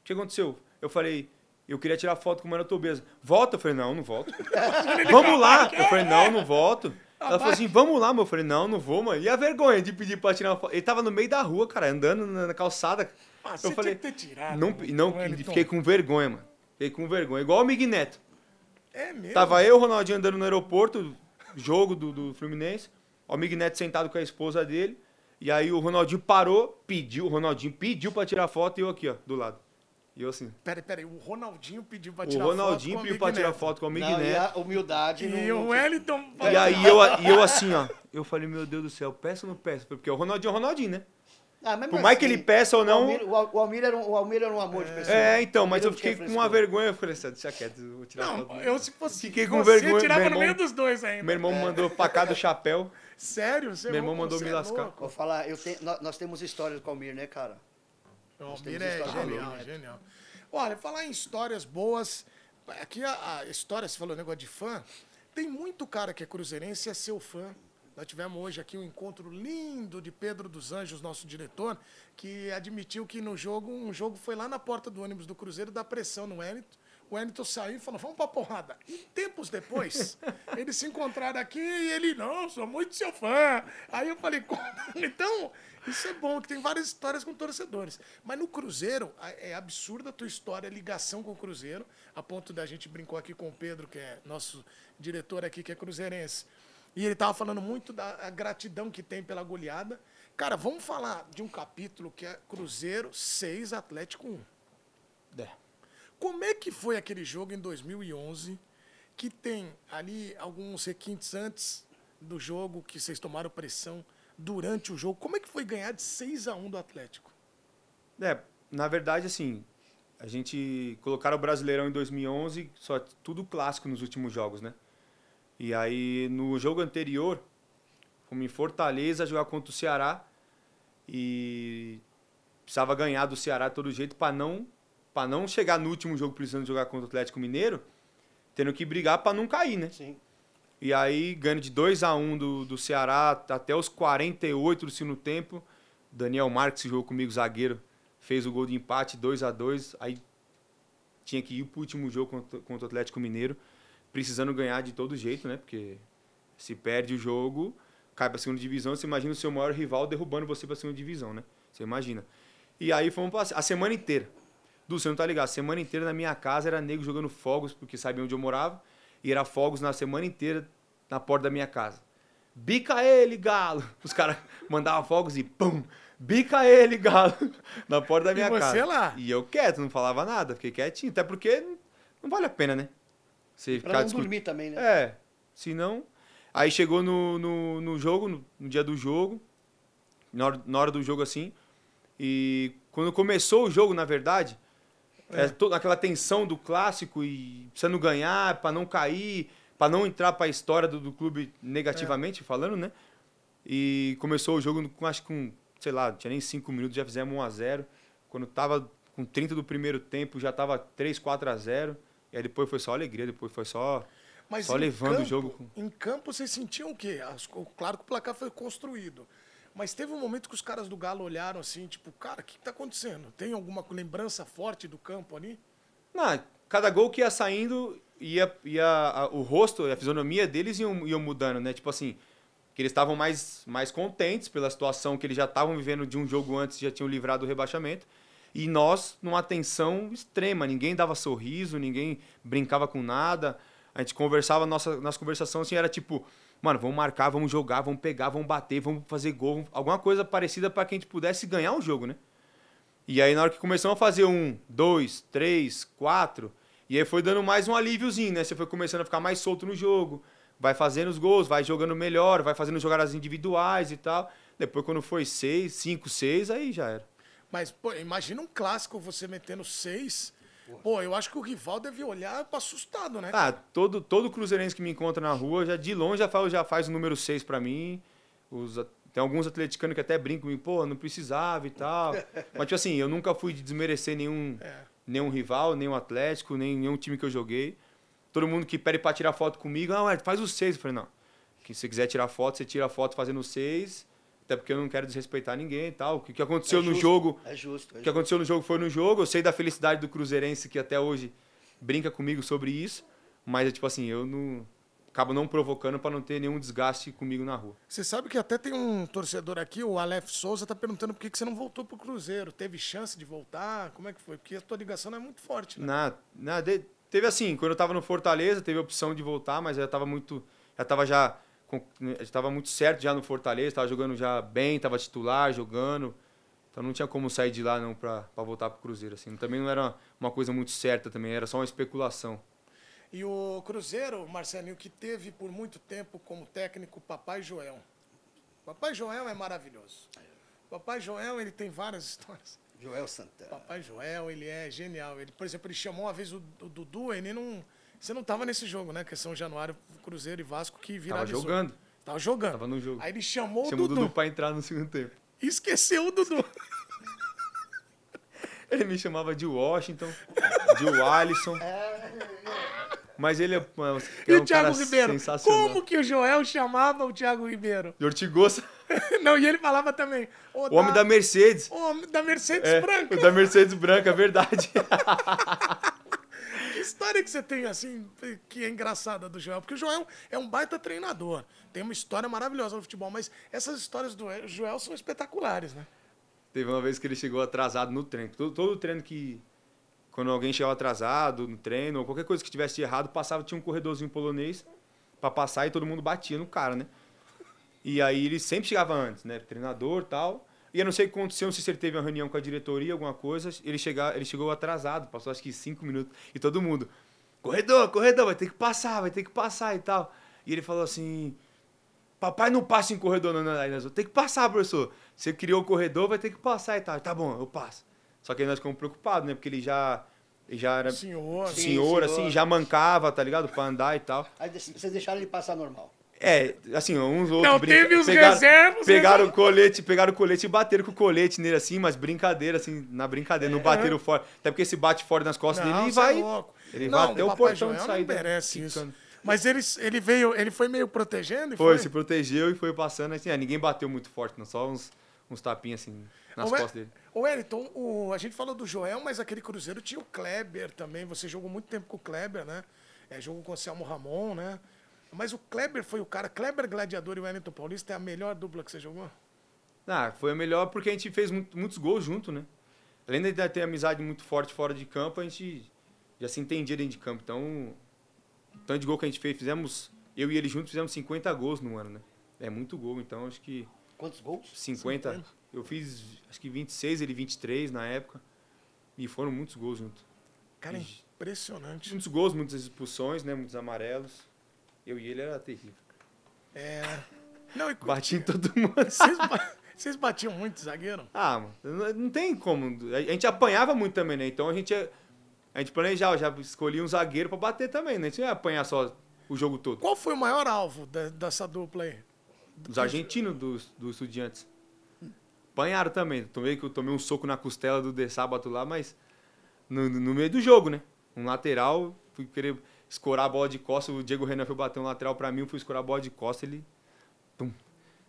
O que aconteceu? Eu falei, eu queria tirar foto com o Mano Tobias. Volta? Eu falei, não, não volto. vamos lá! Eu falei, não, não volto. Ela falou assim, vamos lá, meu. Eu falei, não, não vou, mano. E a vergonha de pedir pra tirar uma foto? Ele tava no meio da rua, cara, andando na na calçada. Ah, você eu falei, tinha que ter tirado, não, mano, não, Wellington. fiquei com vergonha, mano. Fiquei com vergonha. Igual o Mig Neto. É mesmo. Tava eu, o Ronaldinho andando no aeroporto, jogo do, do Fluminense. O Mig Neto sentado com a esposa dele. E aí o Ronaldinho parou, pediu, o Ronaldinho pediu pra tirar foto e eu aqui, ó, do lado. E eu assim. Peraí, peraí, o Ronaldinho pediu pra O tirar Ronaldinho foto com o pediu pra tirar foto com o Mig Não, e Neto. a humildade E não- o Wellington... E aí eu, e eu assim, ó. Eu falei, meu Deus do céu, peço ou não peço? Porque o Ronaldinho é o Ronaldinho, né? Ah, mas Por é mais que assim. ele peça ou O não. Almir, o Al- o Almir era, um, o Almir era um amor de pessoa. É, então, mas Almir eu fiquei com uma vergonha. Eu falei assim, deixa quieto, eu vou tirar Não, foto. eu se fosse Fiquei com você, vergonha, tirava meu no meio irmão- dos dois ainda. Meu irmão me mandou pra cá do chapéu. Sério? Você Meu irmão mandou me é lascar. Vou falar, eu nós temos histórias com o Almir, né, cara? O Almir é genial, né? genial. Olha, falar em histórias boas, aqui a, a história, você falou negócio de fã, tem muito cara que é cruzeirense e é seu fã. Nós tivemos hoje aqui um encontro lindo de Pedro dos Anjos, nosso diretor, que admitiu que no jogo, um jogo foi lá na porta do ônibus do Cruzeiro, dar pressão no Wellington. O Wellington saiu e falou, vamos pra porrada. E tempos depois, eles se encontraram aqui e ele, não, sou muito seu fã. Aí eu falei, "Como?" então, isso é bom, que tem várias histórias com torcedores. Mas no Cruzeiro, é absurda a tua história, a ligação com o Cruzeiro, a ponto da gente brincou aqui com o Pedro, que é nosso diretor aqui, que é cruzeirense. E ele tava falando muito da gratidão que tem pela goleada. Cara, vamos falar de um capítulo que é Cruzeiro 6, Atlético 1. É. Como é que foi aquele jogo em 2011, que tem ali alguns requintes antes do jogo, que vocês tomaram pressão durante o jogo? Como é que foi ganhar de 6 a 1 do Atlético? É, na verdade, assim, a gente colocaram o Brasileirão em 2011, só tudo clássico nos últimos jogos, né? E aí, no jogo anterior, fomos em Fortaleza jogar contra o Ceará e precisava ganhar do Ceará de todo jeito para não para não chegar no último jogo precisando jogar contra o Atlético Mineiro, tendo que brigar para não cair, né? Sim. E aí, ganhando de 2 a 1 do, do Ceará até os 48 do segundo tempo. Daniel Marques, que jogou comigo, zagueiro, fez o gol de empate, 2 a 2 Aí tinha que ir pro último jogo contra, contra o Atlético Mineiro. precisando ganhar de todo jeito, né? Porque se perde o jogo, cai pra segunda divisão, você imagina o seu maior rival derrubando você pra segunda divisão, né? Você imagina. E aí fomos pra, a semana inteira. Du, você não tá ligado? A semana inteira na minha casa era nego jogando fogos, porque sabia onde eu morava. E era fogos na semana inteira na porta da minha casa. Bica ele, galo! Os caras mandavam fogos e pum! Bica ele, galo! Na porta da minha E você casa. lá? E eu quieto, não falava nada, fiquei quietinho. Até porque não, não vale a pena, né? Você Pra ficar não discutindo. dormir também, né? É, se não. Aí chegou no, no, no jogo, no, no dia do jogo, na hora, na hora do jogo assim. E quando começou o jogo, na verdade, é. toda aquela tensão do clássico e precisando ganhar para não cair, para não entrar para a história do, do clube negativamente falando, né? E começou o jogo com, acho que com, sei lá, tinha nem 5 minutos, já fizemos 1 a 0 Quando tava com 30 do primeiro tempo, já tava 3, 4 a 0 E aí depois foi só alegria, depois foi só. Mas Só levando o campo- jogo com- Em campo vocês sentiam o quê? Claro que o placar foi construído. Mas teve um momento que os caras do Galo olharam assim, tipo, cara, o que, que tá acontecendo? Tem alguma lembrança forte do campo ali? Não, cada gol que ia saindo, ia, ia, a- o rosto, a fisionomia deles iam, iam mudando, né? Tipo assim, que eles estavam mais, mais contentes pela situação que eles já estavam vivendo de um jogo antes, já tinham livrado do rebaixamento. E nós, numa tensão extrema, ninguém dava sorriso, ninguém brincava com nada. A gente conversava, nossa, nossa conversação assim, era tipo, mano, vamos marcar, vamos jogar, vamos pegar, vamos bater, vamos fazer gol, alguma coisa parecida para que a gente pudesse ganhar o jogo, né? E aí, na hora que começamos a fazer um, dois, três, quatro, e aí foi dando mais um alíviozinho, né? Você foi começando a ficar mais solto no jogo, vai fazendo os gols, vai jogando melhor, vai fazendo jogadas individuais e tal. Depois, quando foi seis, cinco, seis, aí já era. Mas, pô, imagina um clássico você metendo seis. Pô, eu acho que o rival deve olhar assustado, né? Ah, todo, todo cruzeirense que me encontra na rua, já de longe já faz, já faz o número seis pra mim. Os, tem alguns atleticanos que até brincam comigo, pô, não precisava e tal. Mas, tipo assim, eu nunca fui de desmerecer nenhum, É. nenhum rival, nenhum Atlético, nem nenhum time que eu joguei. Todo mundo que pede pra tirar foto comigo, ah, ué, faz o seis. Eu falei, não. Que se você quiser tirar foto, você tira a foto fazendo o seis. Até porque eu não quero desrespeitar ninguém e tal. O que, que aconteceu É no justo, jogo É justo. É o que aconteceu no jogo foi no jogo. Eu sei da felicidade do Cruzeirense que até hoje brinca comigo sobre isso. Mas é tipo assim, eu não. Acabo não provocando pra não ter nenhum desgaste comigo na rua. Você sabe que até tem um torcedor aqui, o Aleph Souza, tá perguntando por que, que você não voltou pro Cruzeiro. Teve chance de voltar? Como é que foi? Porque a tua ligação não é muito forte, né? Na, na, de- teve assim, quando eu tava no Fortaleza, teve a opção de voltar, mas eu já tava muito. Já tava já. com- já tava muito certo já no Fortaleza, tava jogando já bem, tava titular, jogando. Então não tinha como sair de lá não pra voltar pro Cruzeiro. Assim. Também não era uma coisa muito certa também, era só uma especulação. E o Cruzeiro, Marcelinho, que teve por muito tempo como técnico Papai Joel. Papai Joel é maravilhoso. Papai Joel, ele tem várias histórias. Joel Santana. Papai Joel, ele é genial. Ele, por exemplo, ele chamou uma vez o, o Dudu, ele não... Você não tava nesse jogo, né? Que é São Januário, Cruzeiro e Vasco, que Tava viralizou. jogando. Tava jogando. Tava no jogo. Aí ele chamou o Chamou o Dudu. Dudu pra entrar no segundo tempo. e Esqueceu o Dudu. Ele me chamava de Washington, de Alisson. Mas ele é, mano, E é o um Thiago Ribeiro? Como que o Joel chamava o Thiago Ribeiro? De Ortigosa, Não, e ele falava também. o homem da Mercedes. O homem da Mercedes É, Branca. o da Mercedes Branca, é verdade. Que história que você tem, assim, que é engraçada do Joel? Porque o Joel é um baita treinador. Tem uma história maravilhosa no futebol, mas essas histórias do Joel são espetaculares, né? Teve uma vez que ele chegou atrasado no treino. Todo, todo treino que. Quando alguém chegava atrasado no treino, ou qualquer coisa que tivesse errado, passava, tinha um corredorzinho polonês pra passar e todo mundo batia no cara, né? E aí ele sempre chegava antes, né? Treinador tal. E eu não sei o que aconteceu, não sei se ele teve uma reunião com a diretoria, alguma coisa. Ele, chega, ele chegou atrasado, passou acho que cinco minutos. E todo mundo, corredor, corredor, vai ter que passar, vai ter que passar e tal. E ele falou assim, papai não passa em corredor não, não. Aí nós, tem que passar, professor. Você criou o corredor, vai ter que passar e tal. Tá bom, eu passo. Só que aí nós ficamos preocupados, né? Porque ele já, ele já era Senhor. Sim, senhor, senhor. assim, já mancava, tá ligado? Pra andar e tal. Aí vocês deixaram ele passar normal. É, assim, uns outros Não, teve os reservas, Pegaram reservas. o colete, pegaram o colete e bateram com o colete nele assim, mas brincadeira, assim, na brincadeira, não bateram fora. Até porque se bate fora nas costas dele, ele é vai. louco. Ele não, vai até o Papai portão Joel de saída. Não merece isso. Mas ele, ele veio, ele foi meio protegendo e Foi, foi. se protegeu e foi passando assim. é, ninguém bateu muito forte, não, só uns, uns tapinhas assim nas Ô, E- costas dele. Ô, Wellington, o, a gente falou do Joel, mas aquele Cruzeiro tinha o Kleber também. Você jogou muito tempo com o Kleber, né? É, jogou com o Selmo Ramon, né? Mas o Kleber foi o cara. Kleber Gladiador e o Wellington Paulista é a melhor dupla que você jogou? Ah, foi a melhor porque a gente fez muito- muitos gols junto, né? Além de ter amizade muito forte fora de campo, a gente já se entendia dentro de campo. Então, o tanto de gol que a gente fez, fizemos, eu e ele juntos fizemos 50 gols no ano, né? É muito gol, então acho que Quantos gols? 50. 50. Eu fiz acho que 26, ele 23 na época. E foram muitos gols junto. Cara, Ixi. impressionante. Muitos gols, muitas expulsões, né? Muitos amarelos. Eu e ele era terrível. É. Não, e Bati em todo mundo. vocês, ba- vocês batiam muito, zagueiro? Ah, mano, não- tem como. A gente apanhava muito também, né? Então a gente, a gente planejava, já escolhia um zagueiro pra bater também, né? A gente ia apanhar só o jogo todo. Qual foi o maior alvo dessa dupla aí? Os argentinos dos, dos estudiantes. Apanharam também. Tomei, que eu tomei um soco na costela do De Sábato lá, mas no, no meio do jogo, né? Um lateral, fui querer escorar a bola de costa, o Diego Renan foi bater um lateral pra mim, eu fui escorar a bola de costa, ele. Tum.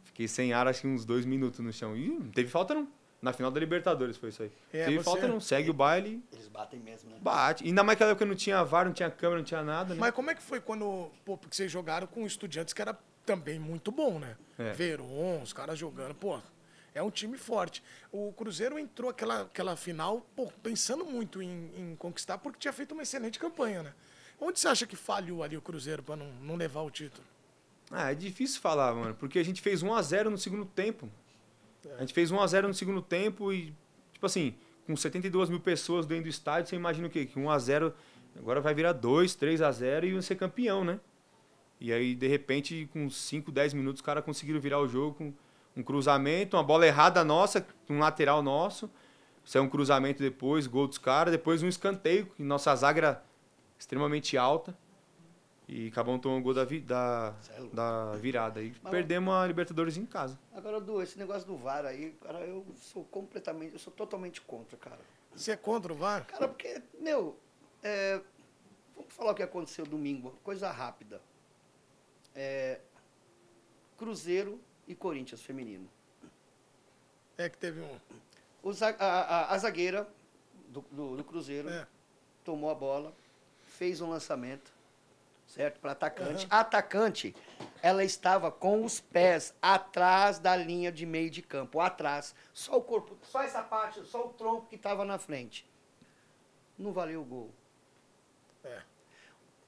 Fiquei sem ar, acho que uns dois minutos no chão. E não teve falta, não. Na final da Libertadores foi isso aí. É, teve você- falta, não. Segue o baile, Eles batem mesmo, né? bate. Ainda mais que naquela época não tinha VAR, não tinha câmera, não tinha nada, né? Mas como é que foi quando. Pô, porque vocês jogaram com estudiantes que era também muito bom, né? É. Veron, os caras jogando. Pô, é um time forte. O Cruzeiro entrou aquela, aquela final, pô, pensando muito em, em conquistar, porque tinha feito uma excelente campanha, né? Onde você acha que falhou ali o Cruzeiro pra não, não levar o título? Ah, é difícil falar, mano, porque a gente fez 1 a 0 no segundo tempo. A gente fez 1 a 0 no segundo tempo e, tipo assim, com 72 mil pessoas dentro do estádio, você imagina o quê? Que 1 a 0 agora vai virar 2, 3 a 0 e ser campeão, né? E aí, de repente, com 5, 10 minutos, os caras conseguiram virar o jogo com um cruzamento, uma bola errada nossa, um lateral nosso. Saiu um cruzamento depois, gol dos caras. Depois um escanteio, que nossa zaga era extremamente alta. E acabamos tomando um gol da, vi- da, é da virada. E Mas- perdemos a Libertadores em casa. Agora, Du, esse negócio do VAR aí, cara, eu sou completamente, eu sou totalmente contra, cara. Você é contra o VAR? Cara, porque, meu, é, vamos falar o que aconteceu domingo, coisa rápida. É, Cruzeiro e Corinthians feminino. É que teve um. O a, a- a zagueira do, do- do Cruzeiro É. tomou a bola, fez um lançamento, certo? Para atacante. Uhum. A atacante, ela estava com os pés atrás da linha de meio de campo, atrás. Só o corpo, só essa parte, só o tronco que estava na frente. Não valeu o gol. É.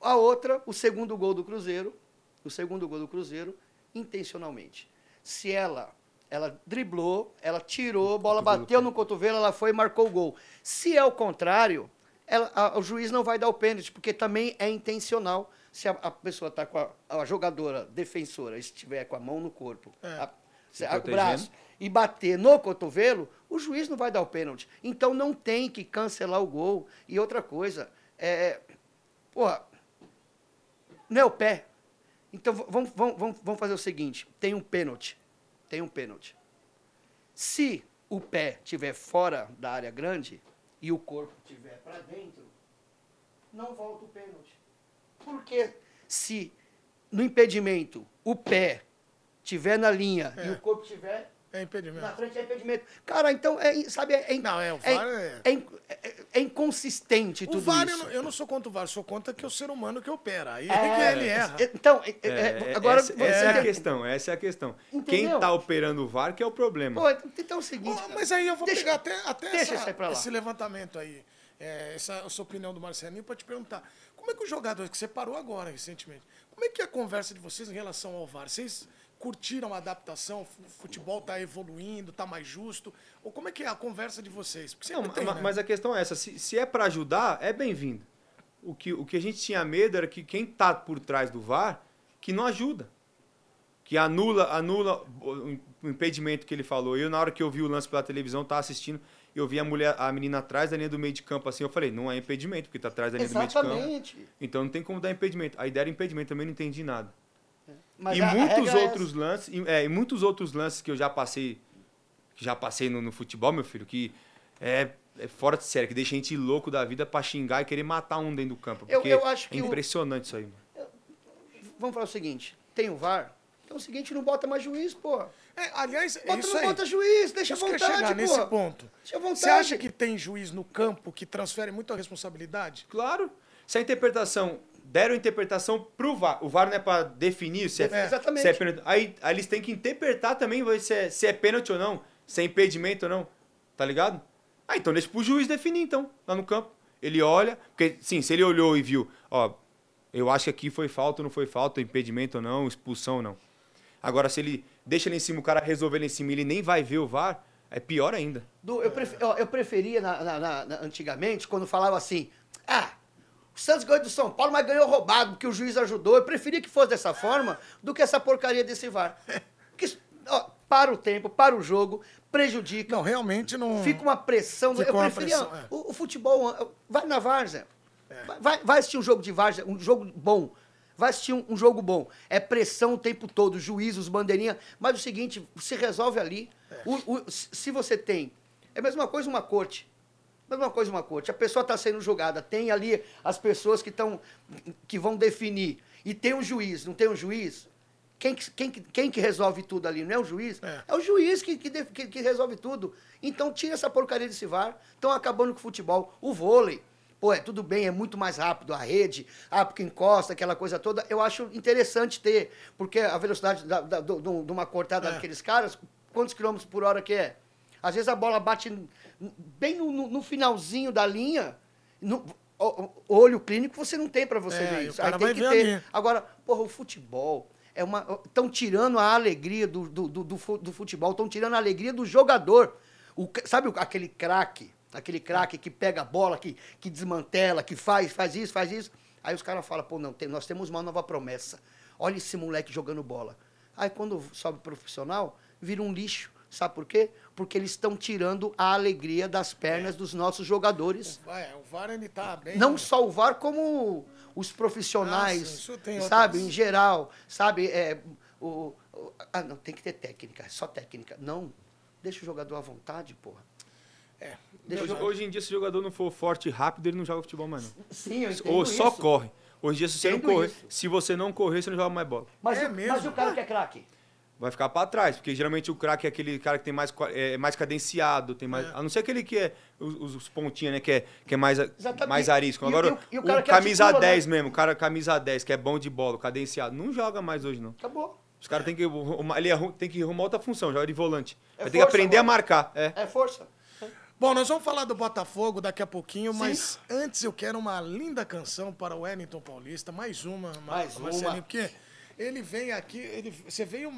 A outra, o segundo gol do Cruzeiro, o segundo gol do Cruzeiro, intencionalmente. Se ela, ela driblou, ela tirou, a bola bateu pé. no cotovelo, ela foi e marcou o gol. Se é o contrário, ela- a- o juiz não vai dar o pênalti, porque também é intencional. Se a, a pessoa está com a, a jogadora defensora estiver com a mão no corpo, É. a- Se a- o braço, e bater no cotovelo, o juiz não vai dar o pênalti. Então não tem que cancelar o gol. E outra coisa, é, porra, não é o pé. Então vamos, vamos, vamos, fazer o seguinte: tem um pênalti. Tem um pênalti. Se o pé estiver fora da área grande e o corpo estiver para dentro, não volta o pênalti. Porque se no impedimento o pé estiver na linha e É. o corpo estiver É impedimento. na frente é impedimento. Cara, então, é, sabe, é, in- Não, é, o é, VAR é- é é- é inconsistente O tudo VAR, eu isso. não, eu não sou contra o VAR, sou contra que é o ser humano que opera. Aí É, é que ele erra. Então, é- é- É, agora essa, você essa é a questão, essa é a questão. Quem Entendeu? tá operando o VAR que é o problema. Pô, então é o seguinte. Mas aí eu vou Deixa- pegar até, até deixa essa- esse levantamento aí, é, essa, essa opinião do Marcelinho, para te perguntar. Como é que os jogadores, que você parou agora recentemente, como é que é a conversa de vocês em relação ao VAR? Vocês curtiram a adaptação? O futebol está evoluindo, está mais justo? Ou como é que é a conversa de vocês? Porque Não, tem, né? mas a questão é essa, se, se é para ajudar, é bem-vindo. O que, o que a gente tinha medo era que quem tá por trás do VAR, que não ajuda. Que anula, anula o impedimento que ele falou. Eu, na hora que eu vi o lance pela televisão, tava assistindo, eu vi a mulher, a menina atrás da linha do meio de campo assim, eu falei, não é impedimento, porque tá atrás da linha do meio de campo. Exatamente. Então não tem como dar impedimento. Aí deram impedimento, também não entendi nada. Mas e a- a muitos é outros lances, e, é, e muitos outros lances que eu já passei, que já passei no, no futebol, meu filho, que é, é fora de série, que deixa a gente louco da vida pra xingar e querer matar um dentro do campo. Eu- Porque eu acho que é o- impressionante isso aí. mano. Vamos falar o seguinte: tem o VAR. Então é o seguinte, não bota mais juiz, pô. É, aliás, é Bota, isso não aí. bota juiz, deixa Isso vontade, chegar pô. nesse ponto. Deixa à vontade. Você acha que tem juiz no campo que transfere muito a responsabilidade? Claro, se a interpretação deram interpretação pro VAR. O VAR não é pra definir se é, É, exatamente. se é pênalti. Aí, aí eles têm que interpretar também se é, se é pênalti ou não, se é impedimento ou não. Tá ligado? Ah, então deixa pro juiz definir, então, lá no campo. Ele olha, porque, sim, se ele olhou e viu, ó, eu acho que aqui foi falta ou não foi falta, impedimento ou não, expulsão ou não. Agora, se ele deixa ele em cima, o cara resolver ele em cima e ele nem vai ver o VAR, é pior ainda. Do- eu, pref- ó, eu preferia na- na- na- antigamente, quando falava assim, ah, o Santos ganhou do São Paulo, mas ganhou roubado, porque o juiz ajudou. Eu preferia que fosse dessa forma do que essa porcaria desse VAR. Isso, ó, para o tempo, para o jogo, prejudica. Não, realmente não. Fica uma pressão. Fica eu uma preferia. pressão, é. o, o futebol. Vai na várzea. Vai- Vai, vai assistir um jogo de várzea, um jogo bom. Vai assistir um, um jogo bom. É pressão o tempo todo, juízos, bandeirinha. Mas o seguinte, se resolve ali. O- o- se se você tem. É a mesma coisa uma corte. Mesma coisa uma corte. A pessoa está sendo julgada. Tem ali as pessoas que estão. que vão definir. E tem um juiz, não tem um juiz? Quem que, quem, que- quem que resolve tudo ali? Não é o juiz? É. É, o juiz que, que, que- que resolve tudo. Então tira essa porcaria desse VAR. Estão acabando com o futebol. O vôlei. Pô, é tudo bem, é muito mais rápido a rede, ah, porque encosta, aquela coisa toda. Eu acho interessante ter, porque a velocidade da- da- do- do- de uma cortada É. daqueles caras, quantos quilômetros por hora que é? Às vezes a bola bate bem no, no- no finalzinho da linha. No, olho clínico você não tem pra você É, ver isso. Aí tem que ter. Agora, porra, o futebol é uma. Estão tirando a alegria do, do, do, do fu- do futebol, estão tirando a alegria do jogador. O, sabe aquele craque? Aquele craque que pega a bola, que, que desmantela, que faz, faz isso, faz isso. Aí os caras falam, pô, não, tem- nós temos uma nova promessa. Olha esse moleque jogando bola. Aí quando sobe profissional, vira um lixo. Sabe por quê? Porque eles estão tirando a alegria das pernas dos nossos jogadores. O VAR ele tá bem. Não só o VAR, como os profissionais, tem sabe? outras- Em geral, sabe? É, o, o- ah, não, tem que ter técnica, só técnica. Não, deixa o jogador à vontade, porra. É. Deixa Hoje, hoje em dia, se o jogador não for forte e rápido, ele não joga futebol mais, não. Sim, eu entendo Ou só isso. corre. Hoje em dia, se você não Entendo correr, isso. se você não correr, você não joga mais bola. Mas, É o, mesmo? mas o cara que é craque. Vai ficar pra trás, porque geralmente o craque é aquele cara que tem mais, é, mais cadenciado, tem mais. É. A não ser aquele que é os, os pontinhos, né? Que é, que é mais, Exatamente. mais arisco. Agora, e o- e o cara o que camisa articula, né? 10 mesmo, o cara camisa 10, que é bom de bola, cadenciado, não joga mais hoje, não. Acabou. Os caras têm que. arrumar- Ele tem que arrumar outra função, joga de volante. É Vai ter que aprender a agora. marcar. É. É força. Bom, nós vamos falar do Botafogo daqui a pouquinho, Sim. mas antes eu quero uma linda canção para o Wellington Paulista, mais uma, Ma- Mais uma. Marcelinho, porque ele vem aqui, ele, você veio,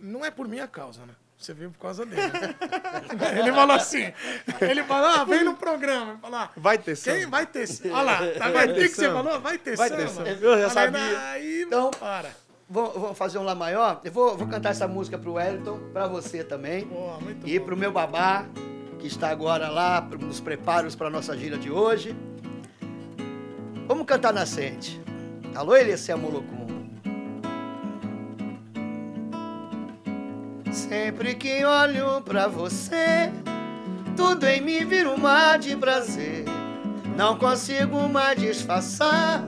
não é por minha causa, né? Você veio por causa dele. né? ele falou assim, ele falou, ah, vem no programa, ele falou, ah, Vai ter quem samba. vai ter Olha lá, tá vendo? O que, você samba. falou? Vai ter Vai samba. ter samba. Eu já sabia. Aí, Então- para. Vamos fazer um Lá Maior? Eu vou, vou cantar essa música pro Wellington, pra você também. Boa, muito E bom. pro meu babá, que está agora lá nos preparos para nossa gira de hoje. Vamos cantar nascente. Alô, Elias Molocum. Sempre que olho pra você, tudo em mim vira um mar de prazer. Não consigo mais disfarçar,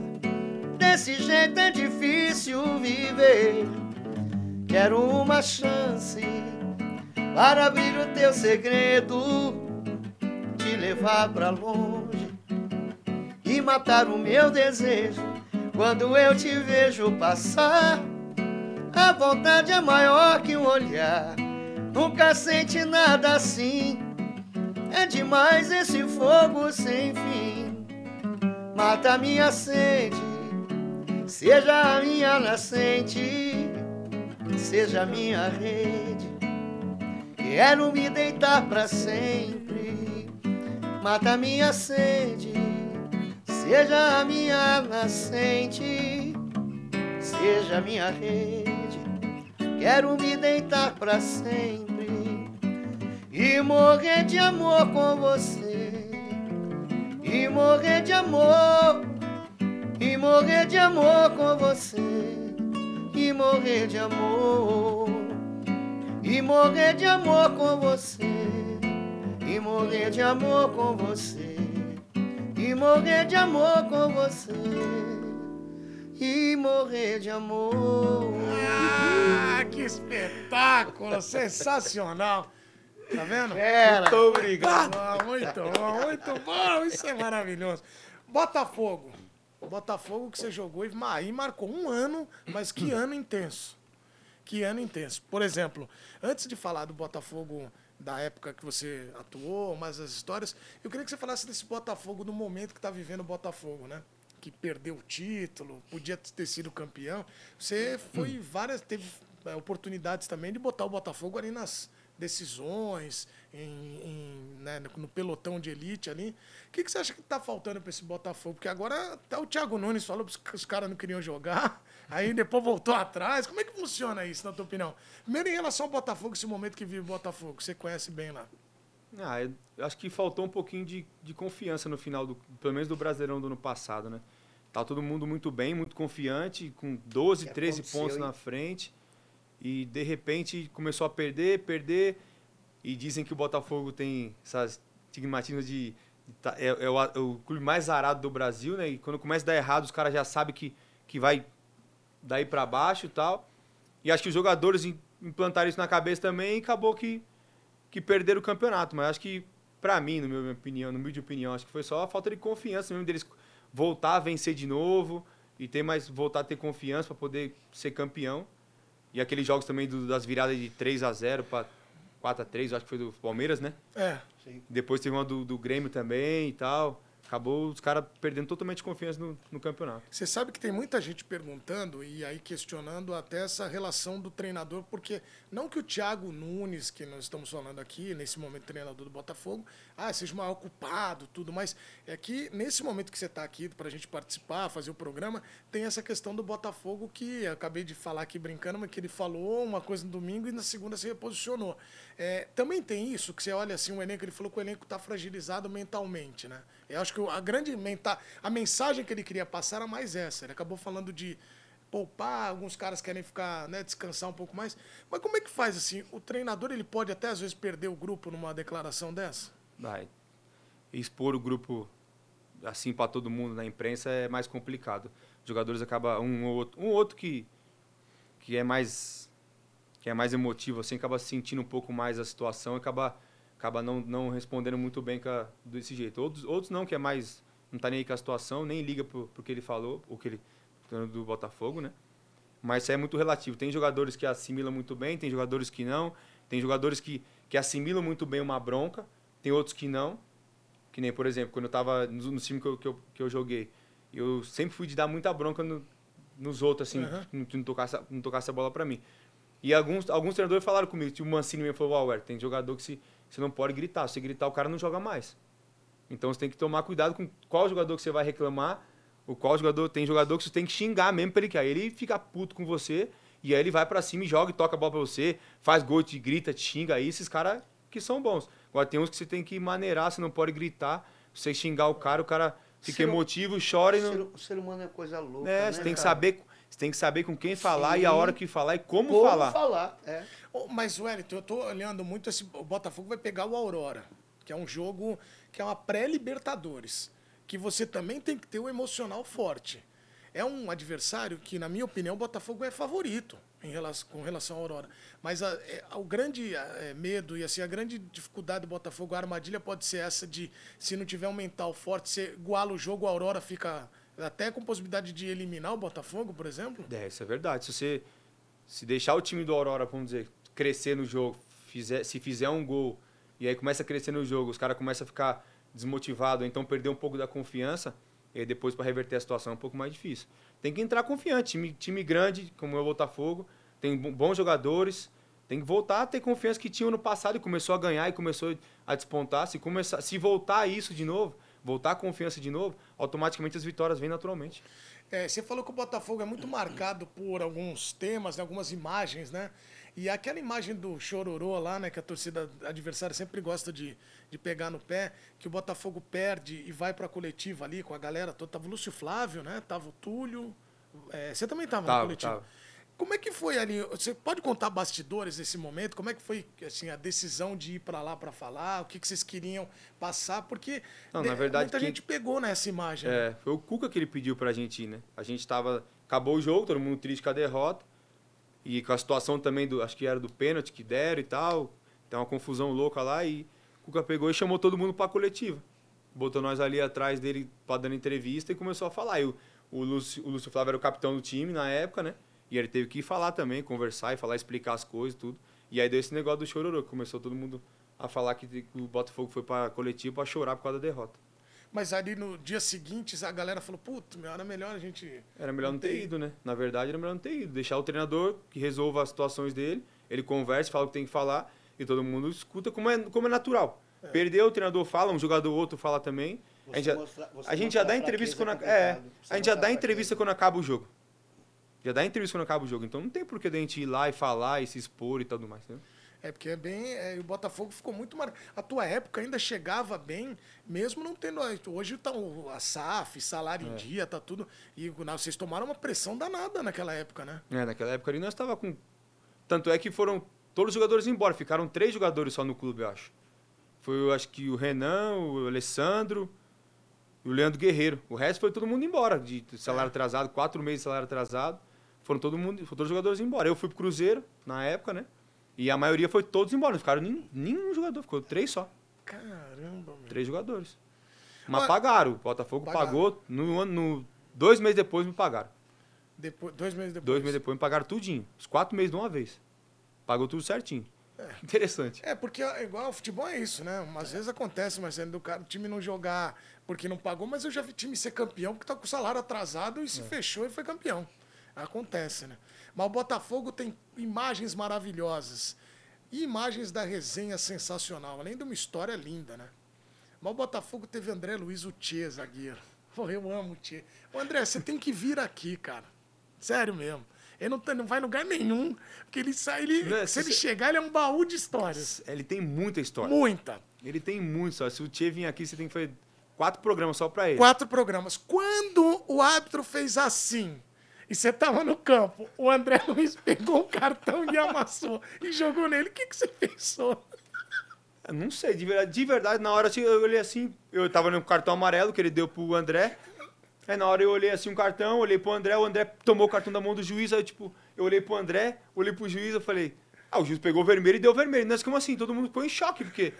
desse jeito é difícil viver. Quero uma chance para abrir o teu segredo, te levar pra longe e matar o meu desejo. Quando eu te vejo passar, a vontade é maior que um olhar. Nunca sente nada assim. É demais esse fogo sem fim. Mata minha sede, seja a minha nascente, seja a minha rede. Quero me deitar pra sempre. Mata minha sede, seja a minha nascente, seja a minha rede. Quero me deitar pra sempre e morrer de amor com você. E morrer de amor, e morrer de amor com você. E morrer de amor, e morrer de amor com você. E morrer de amor com você. E morrer de amor com você. E morrer de amor. Que espetáculo! Sensacional! Tá vendo? Pera. Muito obrigado. Ah, muito bom, muito bom, isso é maravilhoso. Botafogo. Botafogo que você jogou e aí marcou um ano, mas que ano intenso. Que ano intenso. Por exemplo, antes de falar do Botafogo da época que você atuou, mais as histórias, eu queria que você falasse desse Botafogo no momento que está vivendo o Botafogo, né? Que perdeu o título, podia ter sido campeão. Você foi várias, teve oportunidades também de botar o Botafogo ali nas decisões, em, em, né, no pelotão de elite ali. O que, que você acha que está faltando para esse Botafogo? Porque agora até o Thiago Nunes falou que os caras não queriam jogar, aí depois voltou atrás. Como é que funciona isso, na tua opinião? Primeiro, em relação ao Botafogo, esse momento que vive o Botafogo, você conhece bem lá. Ah, eu acho que faltou um pouquinho de, de confiança no final, do, pelo menos do Brasileirão do ano passado, né? Tá todo mundo muito bem, muito confiante, com 12, 13 pontos na frente e de repente começou a perder, perder. E dizem que o Botafogo tem essas estigmatismo de. Tá, é, é, o, é, o, clube mais arado do Brasil, né? E quando começa a dar errado, os caras já sabem que, que vai daí para baixo e tal. E acho que os jogadores implantaram isso na cabeça também e acabou que, que perderam o campeonato. Mas acho que, para mim, no meu opinião, no meu de opinião, acho que foi só a falta de confiança mesmo deles voltar a vencer de novo e ter mais voltar a ter confiança para poder ser campeão. E aqueles jogos também do, das viradas de 3 a 0 para 4 a 3 acho que foi do Palmeiras, né? É. Sim. Depois teve uma do, do Grêmio também e tal acabou os caras perdendo totalmente confiança no, no campeonato. Você sabe que tem muita gente perguntando e aí questionando até essa relação do treinador, porque não que o Thiago Nunes, que nós estamos falando aqui, nesse momento treinador do Botafogo, ah, seja o maior culpado, tudo, mas é que nesse momento que você está aqui para a gente participar, fazer o programa, tem essa questão do Botafogo que acabei de falar aqui brincando, mas que ele falou uma coisa no domingo e na segunda se reposicionou. É, também tem isso, que você olha assim, o elenco, ele falou que o elenco está fragilizado mentalmente, né? Eu acho que a grande menta, a mensagem que ele queria passar era mais essa. Ele acabou falando de poupar, alguns caras querem ficar, né, descansar um pouco mais. Mas como é que faz assim? O treinador ele pode até às vezes perder o grupo numa declaração dessa? Vai. Expor o grupo assim para todo mundo na imprensa é mais complicado. Os jogadores acabam um ou outro, um outro que que é mais que é mais emotivo assim, acaba sentindo um pouco mais a situação e acaba acaba não, não respondendo muito bem a, desse jeito. Outros, outros não, que é mais. não tá nem aí com a situação, nem liga pro, pro que ele falou, o que ele. do Botafogo, né? Mas isso é muito relativo. Tem jogadores que assimilam muito bem, tem jogadores que não. Tem jogadores que, que assimilam muito bem uma bronca, tem outros que não. Que nem, por exemplo, quando eu estava no, no time que eu, que eu, que eu joguei, eu sempre fui de dar muita bronca no, nos outros, assim, uhum. que não tocasse, não tocasse a bola para mim. E alguns, alguns treinadores falaram comigo, tipo o Mancini me falou, Ué, tem jogador que se, você não pode gritar. Se gritar, o cara não joga mais. Então você tem que tomar cuidado com qual jogador que você vai reclamar, o qual jogador tem jogador que você tem que xingar mesmo para ele que aí ele fica puto com você e aí ele vai para cima e joga e toca a bola para você, faz gol, te grita, te xinga aí, esses caras que são bons. Agora tem uns que você tem que maneirar, você não pode gritar, você xingar o cara, o cara fica ser, emotivo, chora e não O ser humano é coisa louca, É, né, você tem que saber você tem que saber com quem falar Sim. e a hora que falar e como, como falar. falar, é. Mas, Wellington, eu tô olhando muito esse. O Botafogo vai pegar o Aurora, que é um jogo que é uma pré-Libertadores. Que você também tem que ter o emocional forte. É um adversário que, na minha opinião, o Botafogo é favorito em relação, com relação ao Aurora. Mas a, é, o grande é, medo e assim, a grande dificuldade do Botafogo, a armadilha pode ser essa de, se não tiver um mental forte, você iguala o jogo, a Aurora fica até com possibilidade de eliminar o Botafogo, por exemplo? É, isso é verdade. Se você se deixar o time do Aurora, vamos dizer, crescer no jogo, fizer, se fizer um gol e aí começa a crescer no jogo, os caras começam a ficar desmotivados, então perder um pouco da confiança, e depois para reverter a situação é um pouco mais difícil. Tem que entrar confiante. Time, time grande, como é o Botafogo, tem bons jogadores, tem que voltar a ter confiança que tinha no passado e começou a ganhar e começou a despontar. Se, começar, se voltar isso de novo, voltar a confiança de novo, automaticamente as vitórias vêm naturalmente. É, você falou que o Botafogo é muito marcado por alguns temas, né, algumas imagens, né? E aquela imagem do chororô lá, né, que a torcida adversária sempre gosta de, de pegar no pé, que o Botafogo perde e vai para a coletiva ali com a galera toda. Tava o Lúcio Flávio, né? Tava o Túlio. É, você também tava, tava na coletiva. Tava. Como é que foi ali? Você pode contar bastidores desse momento? Como é que foi assim, a decisão de ir para lá para falar? O que, que vocês queriam passar? Porque Não, na verdade, muita gente pegou nessa imagem. É, né? foi o Cuca que ele pediu para a gente ir, né? A gente estava acabou o jogo, todo mundo triste com a derrota e com a situação também do, acho que era do pênalti que deram e tal. Tem uma confusão louca lá e o Cuca pegou e chamou todo mundo para a coletiva. Botou nós ali atrás dele para dando entrevista e começou a falar. E o, o Lúcio, o Lúcio Flávio era o capitão do time na época, né? E ele teve que falar também, conversar e falar, explicar as coisas tudo. E aí deu esse negócio do chororô, que começou todo mundo a falar que o Botafogo foi para coletivo para chorar por causa da derrota. Mas ali no dia seguinte a galera falou, puto, era melhor a gente. Era melhor não ter ido, né? Na verdade, era melhor não ter ido. Deixar o treinador que resolva as situações dele, ele conversa, fala o que tem que falar e todo mundo escuta como é, como é natural. É. Perdeu, o treinador fala, um jogador outro fala também. Você a gente, mostra, a gente já dá entrevista quando. É, a gente já dá entrevista quando acaba o jogo. Já dá entrevista quando acaba o jogo. Então não tem por que a gente ir lá e falar e se expor e tudo mais. Né? É, porque é bem. É, o Botafogo ficou muito mar... A tua época ainda chegava bem, mesmo não tendo. Hoje tá o, a SAF, salário é. em dia, tá tudo. E vocês tomaram uma pressão danada naquela época, né? É, naquela época ali nós estava com. Tanto é que foram todos os jogadores embora. Ficaram três jogadores só no clube, eu acho. Foi, eu acho que o Renan, o Alessandro e o Leandro Guerreiro. O resto foi todo mundo embora, de salário é. atrasado, quatro meses de salário atrasado. Foram todo mundo, foram todos os jogadores embora. Eu fui pro Cruzeiro na época, né? E a maioria foi todos embora. Não ficaram nenhum, nenhum jogador, ficou três só. Caramba, meu. Três jogadores. Mas, Mas pagaram. O Botafogo pagaram. pagou. No, no, dois meses depois me pagaram. Depois, dois meses depois? Dois meses depois me pagaram tudinho. Os quatro meses de uma vez. Pagou tudo certinho. É. Interessante. É, porque igual o futebol é isso, né? Às é. vezes acontece, mas do cara, o time não jogar porque não pagou, mas eu já vi time ser campeão porque tá com o salário atrasado e se é. fechou e foi campeão. Acontece, né? Mas o Botafogo tem imagens maravilhosas. E imagens da resenha sensacional, além de uma história linda, né? Mas o Botafogo teve André Luiz Tchê, zagueiro. Pô, eu amo o Tchê. Ô, André, você tem que vir aqui, cara. Sério mesmo. Ele não, tá, não vai em lugar nenhum, porque ele sai, ele, não, se, se ele chegar, ele é um baú de histórias. Ele tem muita história. Muita. Ele tem muita história. Se o Tchê vir aqui, você tem que fazer quatro programas só pra ele. Quatro programas. Quando o árbitro fez assim, e você tava no campo, o André Luiz pegou um cartão e amassou e jogou nele. O que, que você pensou? Eu não sei, de verdade, de verdade, na hora assim, eu olhei assim, eu tava no cartão amarelo que ele deu pro André. Aí na hora eu olhei assim um cartão, olhei pro André, o André tomou o cartão da mão do juiz, aí tipo, eu olhei pro André, olhei pro juiz, eu falei, ah, o juiz pegou o vermelho e deu vermelho. Nós como assim? Todo mundo ficou em choque, porque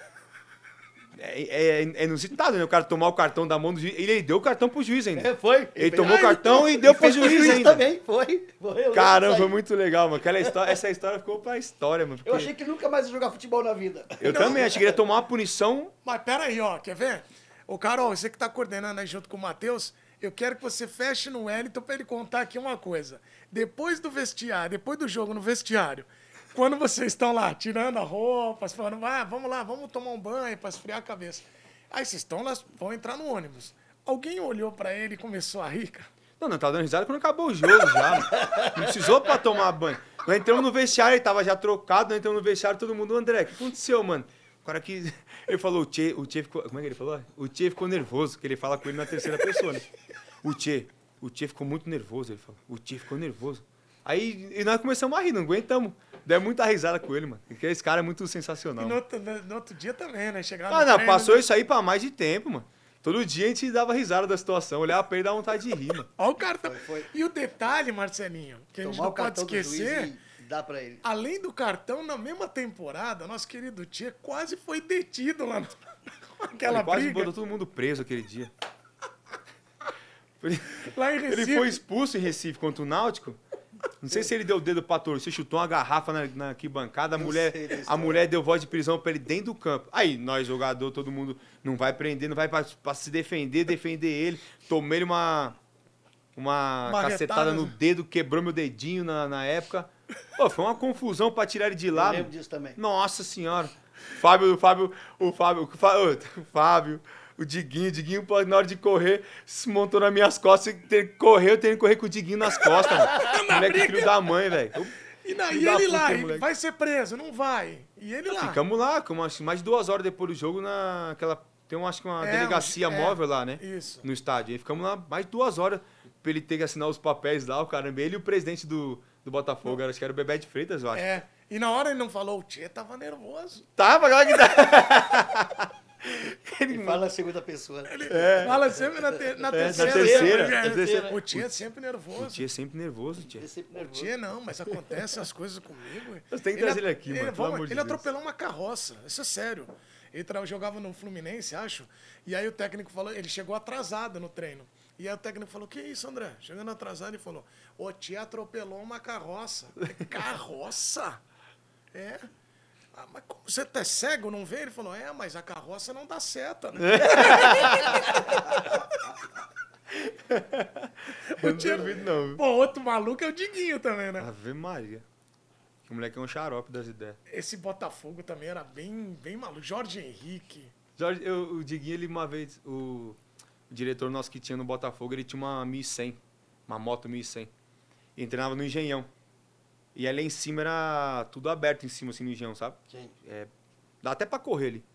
é, é, é, inusitado, né? O cara tomar o cartão da mão do juiz. Ele, ele deu o cartão pro juiz ainda. É, foi. Ele, ele tomou o cartão e deu pro juiz, juiz ainda. também, foi. foi Caramba, foi muito legal, mano. Aquela história, essa história ficou pra história, mano. Porque... Eu achei que nunca mais ia jogar futebol na vida. Eu Não. também, achei que ele ia tomar uma punição. Mas pera aí, ó, quer ver? Ô, Carol, você que tá coordenando aí junto com o Matheus, eu quero que você feche no Wellington pra ele contar aqui uma coisa. Depois do vestiário, depois do jogo no vestiário, quando vocês estão lá tirando a roupa, falando, ah, vamos lá, vamos tomar um banho pra esfriar a cabeça. Aí vocês estão lá, vão entrar no ônibus. Alguém olhou para ele e começou a rir, cara? Não, não, tava dando risada quando acabou o jogo já. não precisou pra tomar banho. Nós entramos no vestiário, ele tava já trocado, nós entramos no vestiário, todo mundo, André, o que aconteceu, mano? O cara que. Ele falou, o Tchê, o Tchê ficou. Como é que ele falou? O Tchê ficou nervoso, que ele fala com ele na terceira pessoa, né? O Tchê, o Tchê ficou muito nervoso, ele falou. O Tchê ficou nervoso. Aí e nós começamos a rir, não aguentamos. Deu muita risada com ele, mano. Porque esse cara é muito sensacional. E no outro, no outro dia também, né? Chegava ah, não, treino, passou né? isso aí pra mais de tempo, mano. Todo dia a gente dava risada da situação, olhava pra ele e dava vontade de rir, mano. Olha o cartão. Foi, foi. E o detalhe, Marcelinho, que a gente não pode esquecer. Dá pra ele. Além do cartão, na mesma temporada, nosso querido Tia quase foi detido lá naquela ele quase briga. botou todo mundo preso aquele dia. Lá em Recife. Ele foi expulso em Recife contra o Náutico. Não sei se ele deu o dedo pra torcer, chutou uma garrafa na, na arquibancada, a mulher, a mulher deu voz de prisão pra ele dentro do campo. Aí, nós, jogador, todo mundo não vai prender, não vai pra, pra se defender, defender ele. Tomei uma, uma, uma cacetada no dedo, quebrou meu dedinho na, na época. Pô, foi uma confusão pra tirar ele de lá. Eu lembro disso também. Nossa senhora. Fábio, Fábio, o Fábio, o Fábio, o Fábio o Diguinho. O Diguinho, na hora de correr, se montou nas minhas costas. Correu, eu tenho que correr com o Diguinho nas costas, mano. moleque filho da mãe, velho. E, na, e ele lá, ele vai ser preso, não vai. E ele lá. Ficamos lá, como, acho, mais de duas horas depois do jogo, naquela. Tem, um, acho que uma é, delegacia um, é, móvel lá, né? Isso. No estádio. E ficamos lá mais de duas horas pra ele ter que assinar os papéis lá, o caramba. Ele e o presidente do, do Botafogo, acho que era o Bebé de Freitas, eu acho. É. E na hora ele não falou, o Tchê tava nervoso. Tava, agora que tá. Ele fala a segunda pessoa. Ele é. fala sempre na, te, na é, terceira. Na terceira. É, terceira. O Tia é sempre nervoso. O Tia é sempre nervoso, Tia. O Tia não, mas acontecem as coisas comigo. Você tem que trazer ele aqui, mano. Ele, vamos, ele atropelou uma carroça. Isso é sério. Ele jogava no Fluminense, acho. E aí o técnico falou, ele chegou atrasado no treino. E aí o técnico falou: Que isso, André? Chegando atrasado, ele falou: O tia atropelou uma carroça. carroça? É. Ah, mas como você tá cego, não vê? Ele falou: É, mas a carroça não dá seta, né? Eu não duvido, não. Pô, outro maluco é o Diguinho também, né? Ave Maria. O moleque é um xarope das ideias. Esse Botafogo também era bem, bem maluco. Jorge Henrique. Jorge, eu, o Diguinho, ele uma vez, o, o diretor nosso que tinha no Botafogo, ele tinha uma 1100, uma moto 1100. E treinava no Engenhão. E ali em cima era tudo aberto em cima, assim, no Engenhão, sabe? Sim. É, dá até pra correr ali.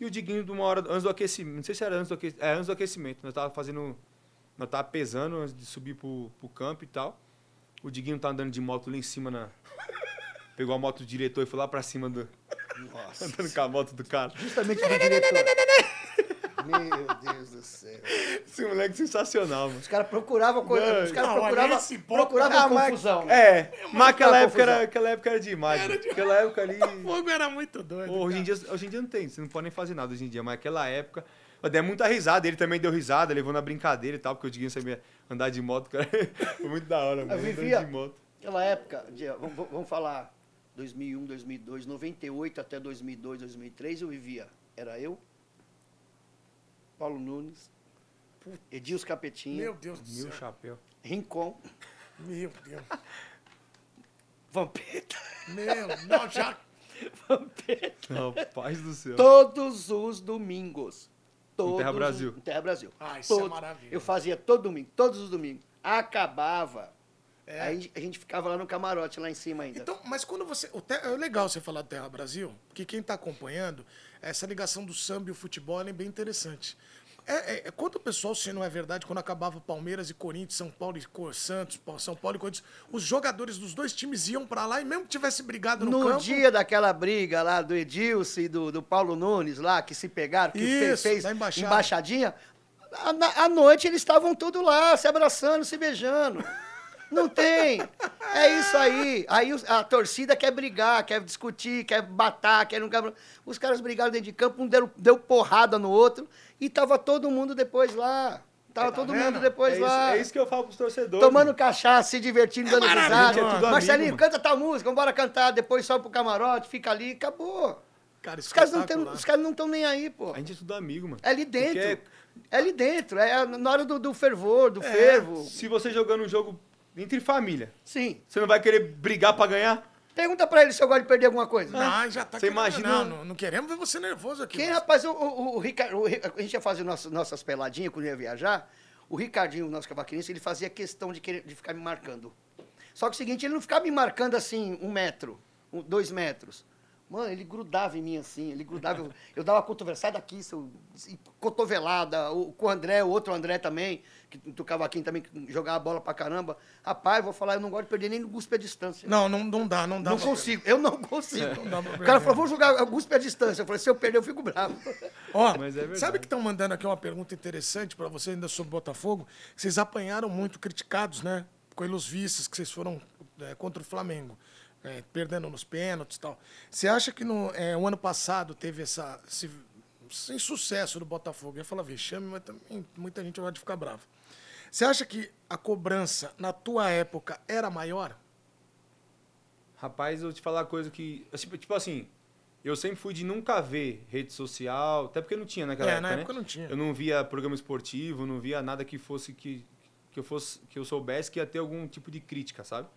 E o Diguinho, de uma hora, antes do aquecimento, não sei se era antes do aquecimento, é, antes do aquecimento, nós tava fazendo, nós tava pesando antes de subir pro, pro campo e tal. O Diguinho tá andando de moto lá em cima na... Pegou a moto do diretor e foi lá pra cima do... Nossa. Andando com a moto do cara. Justamente do diretor. Meu Deus do céu. Esse moleque é sensacional, mano. Os caras procuravam coisa. Não, Os caras não, procuravam, esse ponto- procuravam Ah, mas- confusão. É, mas aquela época, era, confusão. aquela época era demais. mano. Aquela época ali. O fogo era muito doido. Hoje, em dia, hoje em dia não tem, você não pode nem fazer nada hoje em dia, mas aquela época. Eu dei muita risada, ele também deu risada, levou na brincadeira e tal, porque o Diguinho sabia andar de moto, cara. Foi muito da hora, mano. andando vivia- de moto. Aquela época, de- vamos, vamos falar 2001, 2002, 98 até 2002, 2003, eu vivia. Era eu, Paulo Nunes, Edilson Capetinha, Meu Deus do céu. chapéu. Rincon, Meu Deus. Vampeta. Meu, não, já. Vampeta. Não, paz do céu. Todos os domingos. Todos Terra os- Brasil. em Terra Brasil. Ah, isso é Todos. maravilha. Eu fazia todo domingo, todos os domingos. Acabava. É. Aí a gente ficava lá no camarote, lá em cima ainda. Então, mas quando você. o te- É legal você falar do Terra Brasil, porque quem está acompanhando, essa ligação do samba e o futebol é bem interessante. É, é, é, quando o pessoal, se não é verdade, quando acabava Palmeiras e Corinthians, São Paulo e Santos, São Paulo e Corinthians, os jogadores dos dois times iam para lá e mesmo que tivesse brigado no, No campo. dia daquela briga lá do Edilson e do, do Paulo Nunes lá, que se pegaram, que Isso, fez embaixada. embaixadinha, à noite eles estavam tudo lá, se abraçando, se beijando. Não tem. É isso aí. Aí a torcida quer brigar, quer discutir, quer batar, quer não quer... Os caras brigaram dentro de campo, um deu, deu porrada no outro e tava todo mundo depois lá. Tava Tá todo vendo? mundo depois é, isso, lá. é isso que eu falo pros torcedores. Tomando mano. cachaça, se divertindo, dando maravilhoso. risada. É Marcelinho, amigo, canta tal música, vambora cantar. Depois sobe pro camarote, fica ali, acabou. Cara, Os caras não têm- espetacular. os caras não estão nem aí, pô. A gente é tudo amigo, mano. É ali dentro. Porque É ali dentro. É na hora do, do fervor, do É, fervo. se você jogando um jogo entre família, Sim. você não vai querer brigar pra ganhar? Pergunta pra ele se eu gosto de perder alguma coisa. Não, já tá Você querendo- imagina- Não, não, não queremos ver você nervoso aqui. Quem, mas- rapaz, o, o, o Ricardo, o Ri- a gente ia fazer nossas, nossas peladinhas quando ia viajar. O Ricardinho, o nosso cavaquinista, ele fazia questão de, querer, de ficar me marcando. Só que o seguinte, ele não ficava me marcando assim, um metro, um- dois metros. Mano, ele grudava em mim assim, ele grudava. Eu, eu dava cotovelo, sai daqui, seu. cotovelada. O, com o André, o outro André também, que do cavaquinho também, que jogava bola pra caramba. Rapaz, vou falar, eu não gosto de perder nem no guspe a distância. Não, não, não dá, não dá. Não consigo, eu não consigo. dá pra o cara perder. falou, vamos jogar guspe a distância. Eu falei, se eu perder, eu fico bravo. Ó, Mas é sabe que estão mandando aqui uma pergunta interessante para você ainda sobre Botafogo? Vocês apanharam muito criticados, né? Pelos vistos que vocês foram é, contra o Flamengo, é, perdendo nos pênaltis e tal. Você acha que no é, o ano passado teve essa, esse, esse insucesso do Botafogo? Eu ia falar vexame, mas também muita gente vai ficar brava. Você acha que a cobrança na tua época era maior? Rapaz, eu vou te falar uma coisa que. Tipo, tipo assim, eu sempre fui de nunca ver rede social, até porque não tinha naquela É, época. na né? época não tinha. Eu não via programa esportivo, não via nada que fosse que, que eu fosse que eu soubesse que ia ter algum tipo de crítica, sabe?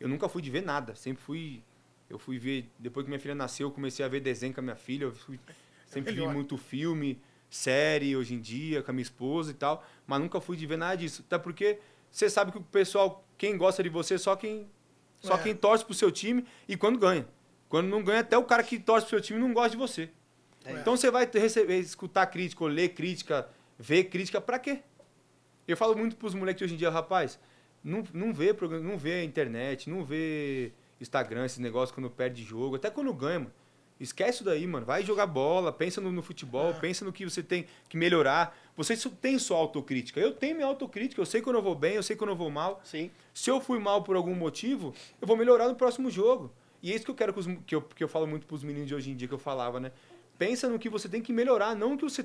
Eu nunca fui de ver nada, sempre fui eu fui ver depois que minha filha nasceu, eu comecei a ver desenho com a minha filha, eu fui- sempre vi muito filme, série hoje em dia com a minha esposa e tal, mas nunca fui de ver nada disso. Até porque você sabe que o pessoal, quem gosta de você, é só quem só É. quem torce pro seu time e quando ganha. Quando não ganha, até o cara que torce pro seu time não gosta de você. Então você vai receber, escutar crítica, ler crítica, ver crítica, pra quê? Eu falo muito pros moleques hoje em dia, rapaz, não, não vê programa, não vê internet, não vê Instagram, esse negócio quando perde jogo, até quando ganha, mano. Esquece isso daí, mano. Vai jogar bola, pensa no, no futebol, pensa no que você tem que melhorar. Você tem sua autocrítica. Eu tenho minha autocrítica, eu sei quando eu vou bem, eu sei quando eu vou mal. Sim. Se eu fui mal por algum motivo, eu vou melhorar no próximo jogo. E é isso que eu quero que, os, que, eu, que eu falo muito pros meninos de hoje em dia que eu falava, né? Pensa no que você tem que melhorar, não que você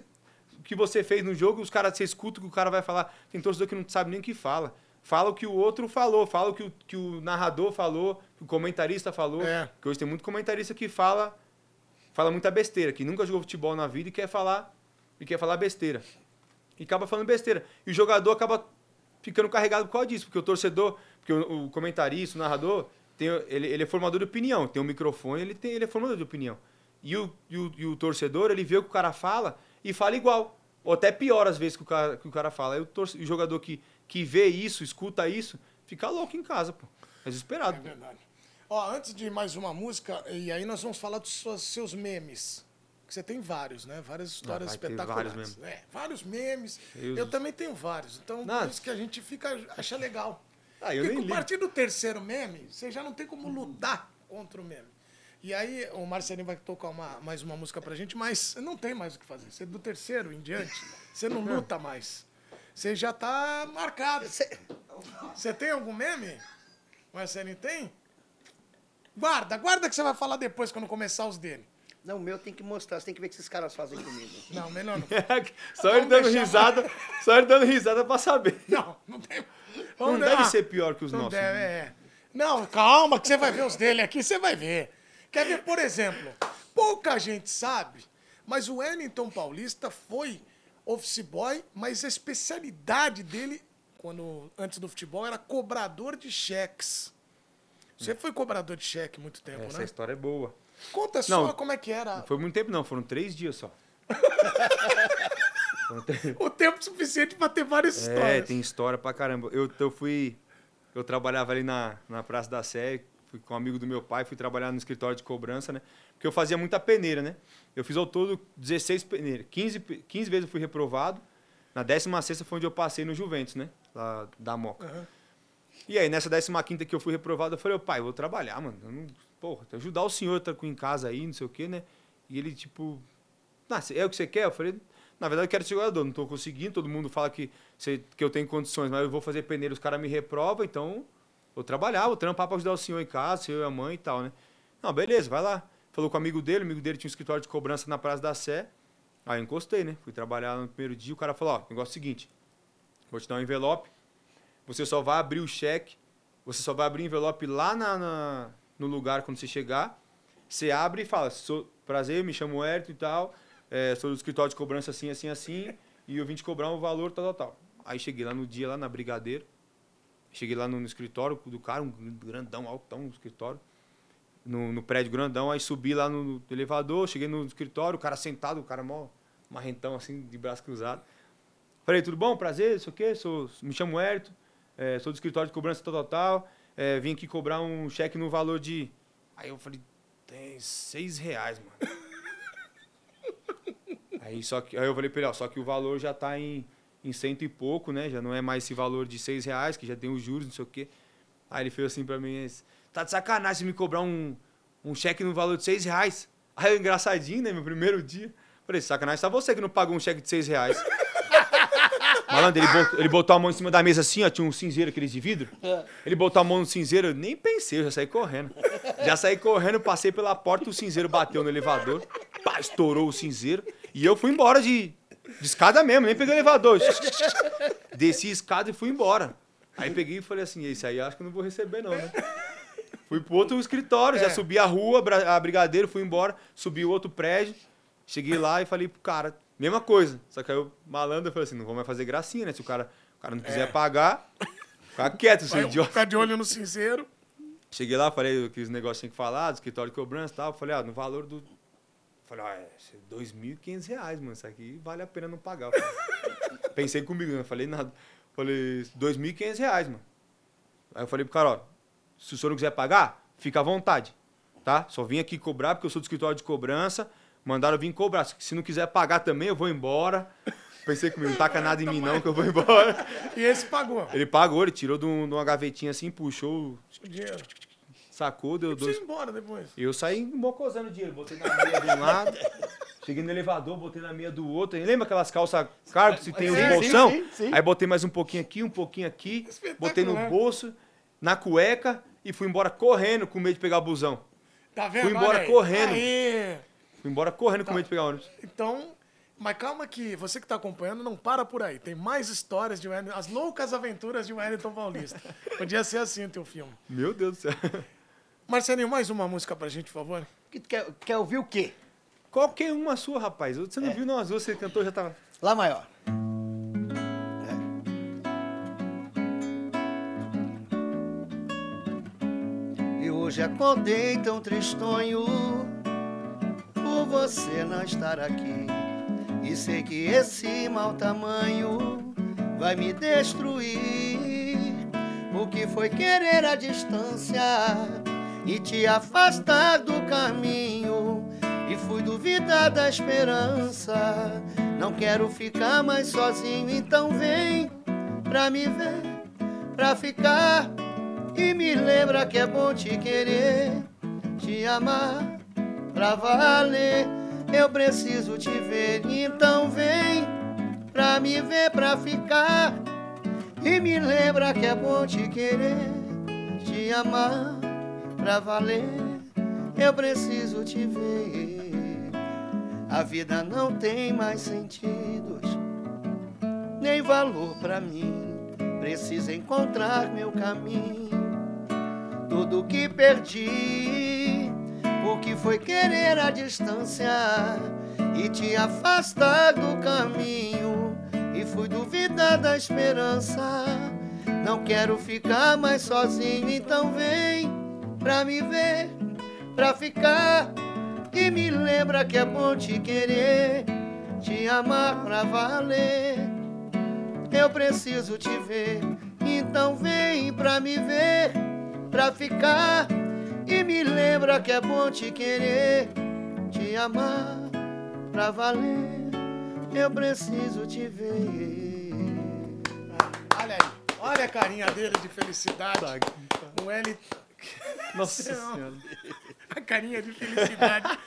o que você fez no jogo, os caras, você escuta o que o cara vai falar. Tem torcedor que não sabe nem o que fala. Fala o que o outro falou, fala o que o, que o narrador falou, que o comentarista falou. É. Porque hoje tem muito comentarista que fala fala muita besteira, que nunca jogou futebol na vida e quer falar e quer falar besteira. E acaba falando besteira. E o jogador acaba ficando carregado por causa disso, porque o torcedor, porque o, o comentarista, o narrador, tem, ele, ele é formador de opinião, tem um microfone, ele, tem, ele é formador de opinião. E o, e, o, e o torcedor, ele vê o que o cara fala e fala igual. Ou até pior às vezes que o cara, que o cara fala. Aí o, torce, o jogador que, que vê isso, escuta isso, fica louco em casa, pô. É desesperado. É verdade. Ó, antes de mais uma música, e aí nós vamos falar dos seus, memes. Que você tem vários, né? Várias histórias vai ter espetaculares. vários mesmo. É, vários memes. Deus Eu também tenho vários. Então, Não. por isso que a gente fica, acha legal. Ah, eu Porque nem a partir do terceiro meme, você já não tem como lutar contra o meme. E aí, o Marcelinho vai tocar uma, mais uma música pra gente, mas não tem mais o que fazer. Você do terceiro em diante, você não luta mais. Você já tá marcado. Cê- Você tem algum meme? Marcelinho tem? Guarda, guarda que você vai falar depois quando começar os dele. Não, o meu tem que mostrar, você tem que ver o que esses caras fazem comigo. Não, melhor não. só ele dando deixar- risada, só ele dando risada pra saber. Não, não tem. Não Vamos deve dar- ser pior que os Não nossos. deve, é. Não, calma, que você vai ver os dele aqui, você vai ver. Quer ver, por exemplo, pouca gente sabe, mas o Wellington Paulista foi office boy, mas a especialidade dele, quando antes do futebol, era cobrador de cheques. Você foi cobrador de cheque muito tempo, Essa né? história é boa. Conta só Não. como é que era Não foi muito tempo, não. Foram três dias só. O tempo suficiente pra ter várias É, histórias. tem história pra caramba. Eu, eu fui. Eu trabalhava ali na, na Praça da Sé, fui com um amigo do meu pai, fui trabalhar no escritório de cobrança, né? Porque eu fazia muita peneira, né? Eu fiz ao todo 16 peneiras. 15, pe- 15 vezes eu fui reprovado. Na 16 foi onde eu passei no Juventus, né? Lá da Moca. Aham. E aí, nessa 15 que eu fui reprovado, eu falei, ô pai, eu vou trabalhar, mano. Eu não, porra, ajudar o senhor tá com em casa aí, não sei o quê, né? E ele, tipo, ah, cê- é o que você quer? Eu falei, na verdade eu quero ser jogador, não tô conseguindo, todo mundo fala que, cê- que eu tenho condições, mas eu vou fazer peneira, os caras me reprovam, então vou trabalhar, vou trampar pra ajudar o senhor em casa, eu e a mãe e tal, né? Não, beleza, vai lá. Falou com o amigo dele, o amigo dele tinha um escritório de cobrança na Praça da Sé. Aí eu encostei, né? Fui trabalhar no primeiro dia, o cara falou, ó, negócio é o seguinte, vou te dar um envelope, você só vai abrir o cheque, você só vai abrir o envelope lá na, na- no lugar quando você chegar. Você abre e fala, sou, prazer, me chamo Hérito e tal, é, sou do escritório de cobrança assim, assim, assim, e eu vim te cobrar um valor tal, tal, tal. Aí cheguei lá no dia, lá na Brigadeiro, cheguei lá no, no escritório do cara, um grandão, altão no escritório, no, no prédio grandão, aí subi lá no, elevador, cheguei no escritório, o cara sentado, o cara mó marrentão assim, de braço cruzado. Falei, tudo bom? Prazer, sei o quê, sou, me chamo Hérito, é, sou do escritório de cobrança tal, tal, tal. É, vim aqui cobrar um cheque no valor de. Aí eu falei, tem seis reais, mano. aí, só que, aí eu falei pra ele, ó, só que o valor já tá em, em cento e pouco, né? Já não é mais esse valor de seis reais, que já tem os juros, não sei o quê. Aí ele fez assim pra mim, tá de sacanagem me cobrar um, um cheque no valor de seis reais. Aí eu, engraçadinho, né? Meu primeiro dia. Falei, sacanagem, só você que não pagou um cheque de seis reais. Malandro, ele botou, ele botou a mão em cima da mesa assim, ó, tinha um cinzeiro aqueles de vidro. Ele botou a mão no cinzeiro, eu nem pensei, eu já saí correndo. Já saí correndo, passei pela porta, o cinzeiro bateu no elevador, pá, estourou o cinzeiro, e eu fui embora de, de escada mesmo, nem peguei o elevador. Desci a escada e fui embora. Aí peguei e falei assim, esse aí acho que eu não vou receber não, né? Fui pro outro escritório, já É. subi a rua, a Brigadeiro, fui embora, subi o outro prédio, cheguei lá e falei pro cara, mesma coisa. Só que aí o malandro falei assim, não vou mais fazer gracinha, né? Se o cara, o cara não quiser pagar, fica quieto, seu idiota. ficar de olho no cinzeiro. Cheguei lá, falei que os negócios tinham que falar, do escritório de cobrança e tal. Falei, ah, no valor do. Falei, ah, é 2.500 reais, mano. Isso aqui vale a pena não pagar. Pensei comigo, não falei nada. Falei, 2.500 reais, mano. Aí eu falei pro cara, ó, se o senhor não quiser pagar, fica à vontade, tá? Só vim aqui cobrar porque eu sou do escritório de cobrança. Mandaram vir cobrar. Se não quiser pagar também, eu vou embora. Pensei comigo, não taca nada em mim não, que eu vou embora. E esse pagou. Ele pagou, ele tirou de, um- uma gavetinha assim, puxou, O dinheiro. sacou, deu dois ir embora depois. eu saí mocosando o dinheiro, botei na meia de um lado, cheguei no elevador, botei na meia do outro. E lembra aquelas calças cargo que se tem os Sim, bolsão? sim, sim, sim. Aí botei mais um pouquinho aqui, um pouquinho aqui, botei no Espetacular. bolso, na cueca e fui embora correndo com medo de pegar o busão. Tá vendo? Fui embora Olha aí. correndo. Aí. Fui embora correndo com medo de pegar o ônibus. Então, Mas calma que você que está acompanhando não para por aí. Tem mais histórias de Wellington, as loucas aventuras de Wellington Paulista. Podia ser assim o teu filme. Meu Deus do céu. Marcelinho, mais uma música pra gente, por favor. Que Quer, quer ouvir o quê? Qualquer uma sua, rapaz. Você não viu não as duas, você cantou, já tava... Lá maior. Hoje acordei tão tristonho por você não estar aqui. E sei que esse mau tamanho vai me destruir. O que foi querer a distância e te afastar do caminho? E fui duvidar da esperança. Não quero ficar mais sozinho, então vem pra me ver, pra ficar. E me lembra que é bom te querer, te amar pra valer. Eu preciso te ver, então vem pra me ver, pra ficar. E me lembra que é bom te querer, te amar pra valer. Eu preciso te ver. A vida não tem mais sentidos, nem valor pra mim. Preciso encontrar meu caminho. Tudo que perdi, o que foi querer a distância e te afastar do caminho. E fui duvidar da esperança. Não quero ficar mais sozinho, então vem pra me ver, pra ficar. E me lembra que é bom te querer, te amar pra valer. Eu preciso te ver, então vem pra me ver, pra ficar. E me lembra que é bom te querer, te amar pra valer. Eu preciso te ver. Olha aí. Olha a carinha dele de felicidade. O L. Nossa senhora. A carinha de felicidade.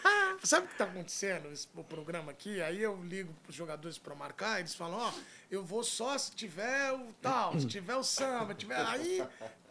Sabe o que está acontecendo esse, o programa aqui? Aí eu ligo para os jogadores para marcar, eles falam, ó, eu vou só se tiver o tal, se tiver o samba, tiver. Aí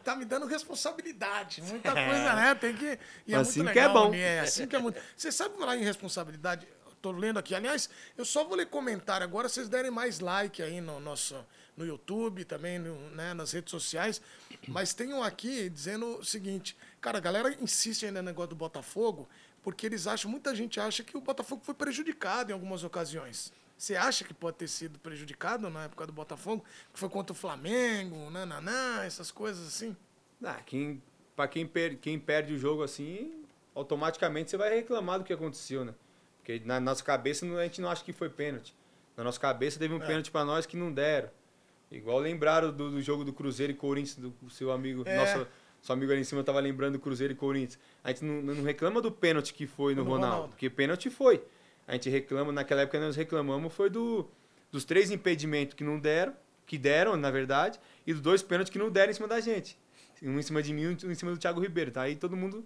tá me dando responsabilidade. Muita coisa, né? Tem que. E é Assim muito que é legal, bom. né? É assim que é muito. Você sabe falar em responsabilidade? Tô lendo aqui. Aliás, eu só vou ler comentário agora, vocês derem mais like aí no nosso no YouTube, também no, né, nas redes sociais. Mas tem um aqui dizendo o seguinte: cara, a galera insiste ainda no negócio do Botafogo, porque eles acham, muita gente acha que o Botafogo foi prejudicado em algumas ocasiões. Você acha que pode ter sido prejudicado na época do Botafogo? Que foi contra o Flamengo, nananã, essas coisas assim? Ah, quem, pra quem, per, quem perde o jogo assim, automaticamente você vai reclamar do que aconteceu, né? Porque na nossa cabeça a gente não acha que foi pênalti. Na nossa cabeça teve um É. pênalti pra nós que não deram. Igual lembraram do, do jogo do Cruzeiro e Corinthians, do seu amigo. É. Nosso, seu amigo ali em cima tava lembrando do Cruzeiro e Corinthians. A gente não, não reclama do pênalti que foi no, No Ronaldo, Ronaldo. Porque pênalti foi. A gente reclama, naquela época nós reclamamos, foi do, dos três impedimentos que não deram, que deram, na verdade, e dos dois pênaltis que não deram em cima da gente. Um em cima de mim e um em cima do Thiago Ribeiro. Tá? Aí todo mundo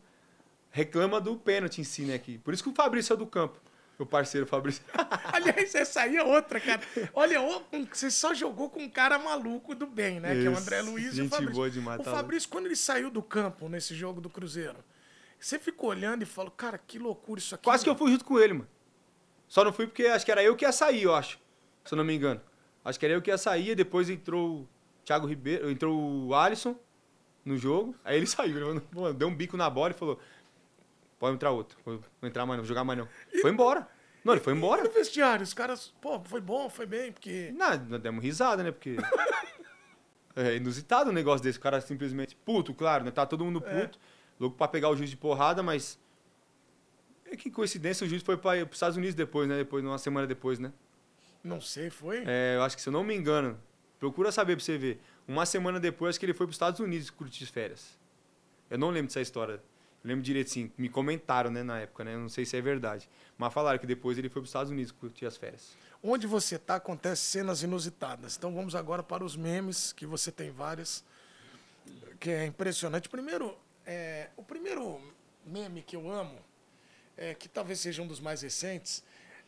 reclama do pênalti em si, né? Aqui. Por isso que o Fabrício é do campo. Meu parceiro Fabrício. Aliás, essa aí é outra, cara. Olha, você só jogou com um cara maluco do bem, né? Que é o André Luiz e o gente Fabrício. boa demais, o tá Fabrício, quando ele saiu do campo nesse jogo do Cruzeiro, você ficou olhando e falou, cara, que loucura isso aqui. Quase que eu mano." fui junto com ele, mano. Só não fui porque acho que era eu que ia sair, eu acho. Se eu não me engano. Acho que era eu que ia sair, e depois entrou o Thiago Ribeiro, entrou o Alisson no jogo. Aí ele saiu, falou, deu um bico na bola e falou: Pode entrar outro. Vou entrar mais não, vou jogar mais não. Foi embora. Não, ele foi E embora. no vestiário, os caras, pô, foi bom, foi bem, porque. Nada, nós demos risada, né? Porque. É inusitado um negócio desse. O cara simplesmente. Puto, claro, né? Tá todo mundo É. puto. Louco pra pegar o juiz de porrada, mas. É que coincidência, o juiz foi para os Estados Unidos depois, né? Depois, uma semana depois, né? Não sei, foi? É, eu acho que, se eu não me engano, procura saber pra você ver. Uma semana depois, acho que ele foi para os Estados Unidos curtir férias. Eu não lembro dessa história. Eu lembro direito, sim. Me comentaram, né, na época, né? Eu não sei se é verdade. Mas falaram que depois ele foi para os Estados Unidos curtir as férias. Onde você tá, acontece cenas inusitadas. Então vamos agora para os memes, que você tem várias, que é impressionante. Primeiro, é, o primeiro meme que eu amo, é, que talvez seja um dos mais recentes,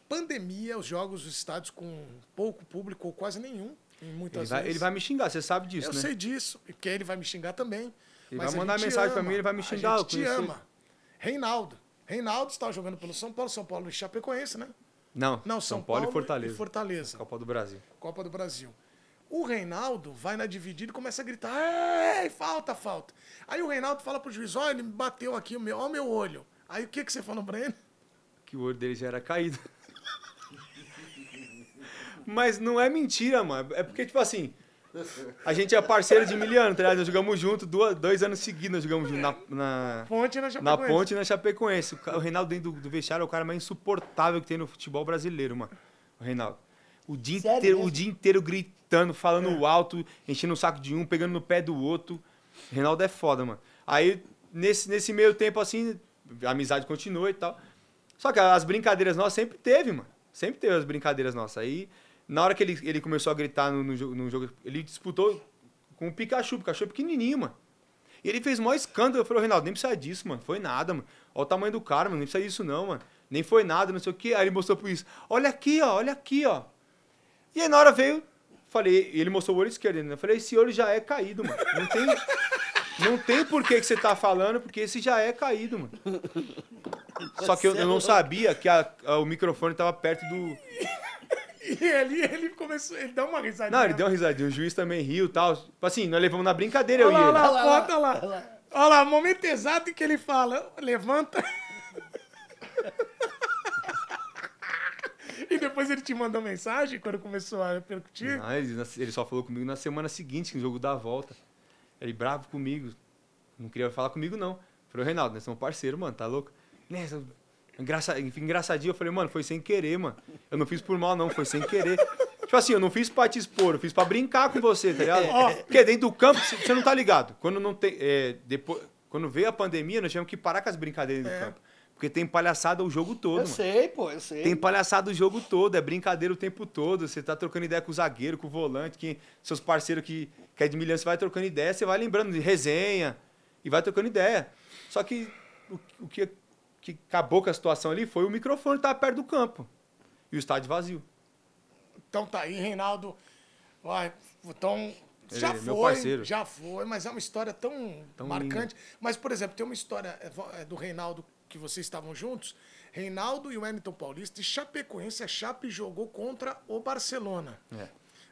pandemia, os jogos, os estádios com pouco público ou quase nenhum, em Ele muitas vai, vezes. ele vai me xingar, você sabe disso, eu né? sei disso, porque ele vai me xingar também. Ele mas vai mandar mensagem pra ama, mim, ele vai me xingar, A gente te ama. Reinaldo. Reinaldo estava jogando pelo São Paulo, São Paulo e Chapecoense, né? Não, Não, São, Paulo, e Fortaleza. e Fortaleza. Copa do Brasil. Copa do Brasil. O Reinaldo vai na dividida e começa a gritar: Ei, falta, falta. Aí o Reinaldo fala pro juiz: Ó, ele me bateu aqui, o meu, ó, meu olho. Aí o que, que você falou pra ele? Que o olho dele já era caído. Mas não é mentira, mano. É porque, tipo assim, a gente é parceiro de Miliano, tá ligado? Nós jogamos junto duas, dois anos seguidos, nós jogamos junto na, na, Ponte na na Chapecoense. ponte e na Chapecoense. O O Reinaldo dentro do, do vestiário é o cara mais insuportável que tem no futebol brasileiro, mano. O Reinaldo. O dia, Sério inteiro, o dia inteiro gritando, falando É. alto, enchendo o saco de um, pegando no pé do outro. O Reinaldo é foda, mano. Aí, nesse, nesse meio tempo, assim, a amizade continua e tal. Só que as brincadeiras nossas sempre teve, mano. Sempre teve as brincadeiras nossas. Aí, na hora que ele, ele começou a gritar no, no, no jogo, ele disputou com o Pikachu. O Pikachu é pequenininho, mano. E ele fez maior escândalo. Eu falei, Reinaldo, nem precisa disso, mano. Foi nada, mano. Olha o tamanho do cara, mano. Nem precisa disso, não, mano. Nem foi nada, não sei o quê. Aí ele mostrou pro isso. Olha aqui, ó. Olha aqui, ó. E aí na hora veio, falei, ele mostrou o olho esquerdo, né? Eu falei, esse olho já é caído, mano. Não tem, não tem por que, que você tá falando, porque esse já é caído, mano. Só que eu, eu não sabia que a- a- o microfone tava perto do. E ele, ele começou, ele dá uma risadinha. Não, ele deu uma risadinha. O juiz também riu e tal. Tipo Assim, nós levamos na brincadeira, eu Olha e lá, ele. olha lá, olha lá, olha lá. Olha lá, momento exato em que ele fala, levanta. e depois ele te mandou mensagem quando começou a repercutir. Não, ele, ele só falou comigo na semana seguinte, no jogo da volta. Ele bravo comigo. Não queria falar comigo, não. Falei, Reinaldo, nós somos parceiro, mano, tá louco? Nessa, engraça, engraçadinho, eu falei, mano, foi sem querer, mano. Eu não fiz por mal, não, foi sem querer. tipo assim, eu não fiz pra te expor, eu fiz pra brincar com você, tá ligado? Porque dentro do campo, você não tá ligado. Quando não tem. é, depois, quando veio a pandemia, nós tivemos que parar com as brincadeiras dentro do campo. Porque tem palhaçada o jogo todo, Eu mano. sei, pô, eu sei. Tem palhaçada o jogo todo, é brincadeira o tempo todo. Você tá trocando ideia com o zagueiro, com o volante, que seus parceiros que, que é de milhão, você vai trocando ideia, você vai lembrando de resenha e vai trocando ideia. Só que o, o que, que acabou com a situação ali foi o microfone estar perto do campo e o estádio vazio. Então tá aí, Reinaldo. Vai, então, já Ele é foi, meu parceiro. já foi, mas é uma história tão, Tão marcante. Mas, por exemplo, tem uma história é, é, do Reinaldo que vocês estavam juntos. Reinaldo e o Wellington Paulista e Chapecoense, a Chape jogou contra o Barcelona. É.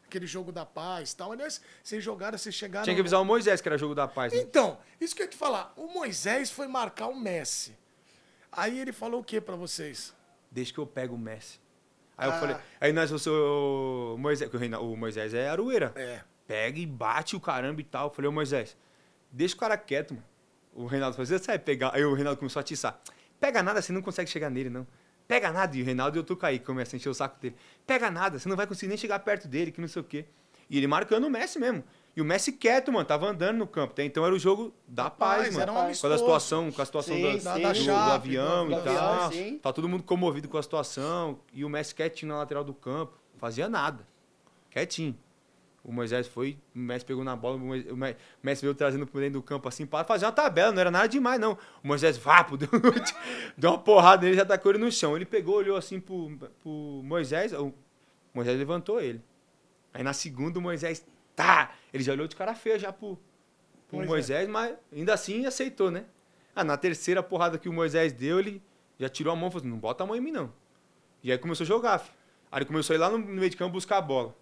Aquele jogo da paz e tal. Aliás, vocês jogaram, vocês chegaram... Tinha que avisar o Moisés, que era jogo da paz. Né? Então, isso que eu ia te falar. O Moisés foi marcar o Messi. Aí ele falou o que pra vocês? Deixa que eu pego o Messi. Aí eu Ah. falei, aí nós, o, seu- o Moisés, o Moisés é aroeira. É. pega e bate o caramba e tal. Eu falei, ô Moisés, deixa o cara quieto, mano. O Reinaldo falou, você sabe pegar. Aí o Reinaldo começou a atiçar. Pega nada, você não consegue chegar nele, não. Pega nada. E o Reinaldo e eu tô caí, começa a encher o saco dele. Pega nada, você não vai conseguir nem chegar perto dele, que não sei o quê. E ele marcando o Messi mesmo. E o Messi quieto, mano, tava andando no campo. Até então era o jogo da paz, paz, mano. era um com a situação, com a situação Sim, do, sim. do- Da do avião do- e do avião, tal. sim. Tá todo mundo comovido com a situação. E o Messi quietinho na lateral do campo. Fazia nada. Quietinho. O Moisés foi, o Messi pegou na bola, o Moisés- o Messi veio trazendo por dentro do campo assim para fazer uma tabela, não era nada demais, não. O Moisés, vapo, deu, deu uma porrada nele, já tacou ele no chão. Ele pegou, olhou assim pro, pro Moisés, o Moisés levantou ele. Aí na segunda o Moisés, tá! Ele já olhou de cara feia já pro, pro Moisés. Moisés, mas ainda assim aceitou, né? Ah, na terceira porrada que o Moisés deu, ele já tirou a mão e falou assim, não bota a mão em mim, não. E aí começou a jogar, filho. Aí ele começou a ir lá no meio de campo buscar a bola.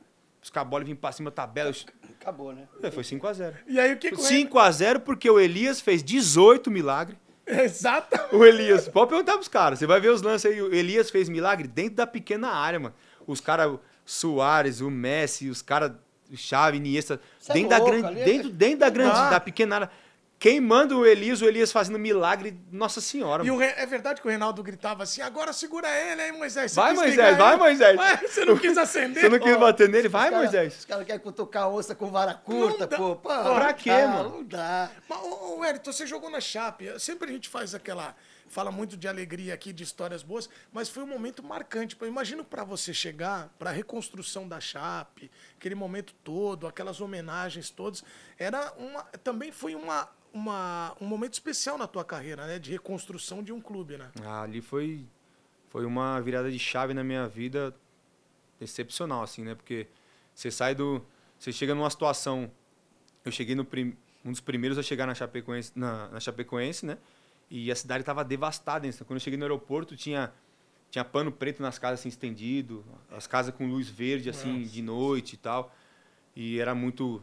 Buscar a bola e vir pra cima, tabela. Acabou, né? É, Foi 5x0. E aí o que que o Rein- 5x0 porque o Elias fez 18 milagres. Exato. O Elias, pode perguntar pros caras. Você vai ver os lances aí. O Elias fez milagre dentro da pequena área, mano. Os caras, Soares, o Messi, os caras, o Xavi, Iniesta, é dentro, da louco, grande, ali é- dentro, dentro da grande, Ah. da pequena área. Queimando o Elias, o Elias fazendo milagre. Nossa Senhora, E Re- é verdade que o Reinaldo gritava assim, agora segura ele, hein, Moisés? Você Vai, Moisés, vai, ele? Moisés. Você não quis acender? Você não quis bater nele? Vai, cara- Moisés. Os caras querem cutucar a onça com vara curta, dá. pô. Pô, Pra quê, dá, mano? Não dá. Mas, ô, ô, Wellington, você jogou na Chape. Sempre a gente faz aquela. Fala muito de alegria aqui, de histórias boas, mas foi um momento marcante. Eu imagino para você chegar para a reconstrução da Chape, aquele momento todo, aquelas homenagens todas. Era uma. Também foi uma, uma, um momento especial na tua carreira, né? De reconstrução de um clube, né? Ah, ali foi, foi uma virada de chave na minha vida excepcional, assim, né? Porque você sai do. Você chega numa situação. Eu cheguei no. prim- Um dos primeiros a chegar na Chapecoense, na, na Chapecoense, né? E a cidade estava devastada. Então, quando eu cheguei no aeroporto, tinha tinha pano preto nas casas assim estendido, as casas com luz verde assim de noite e tal. E era muito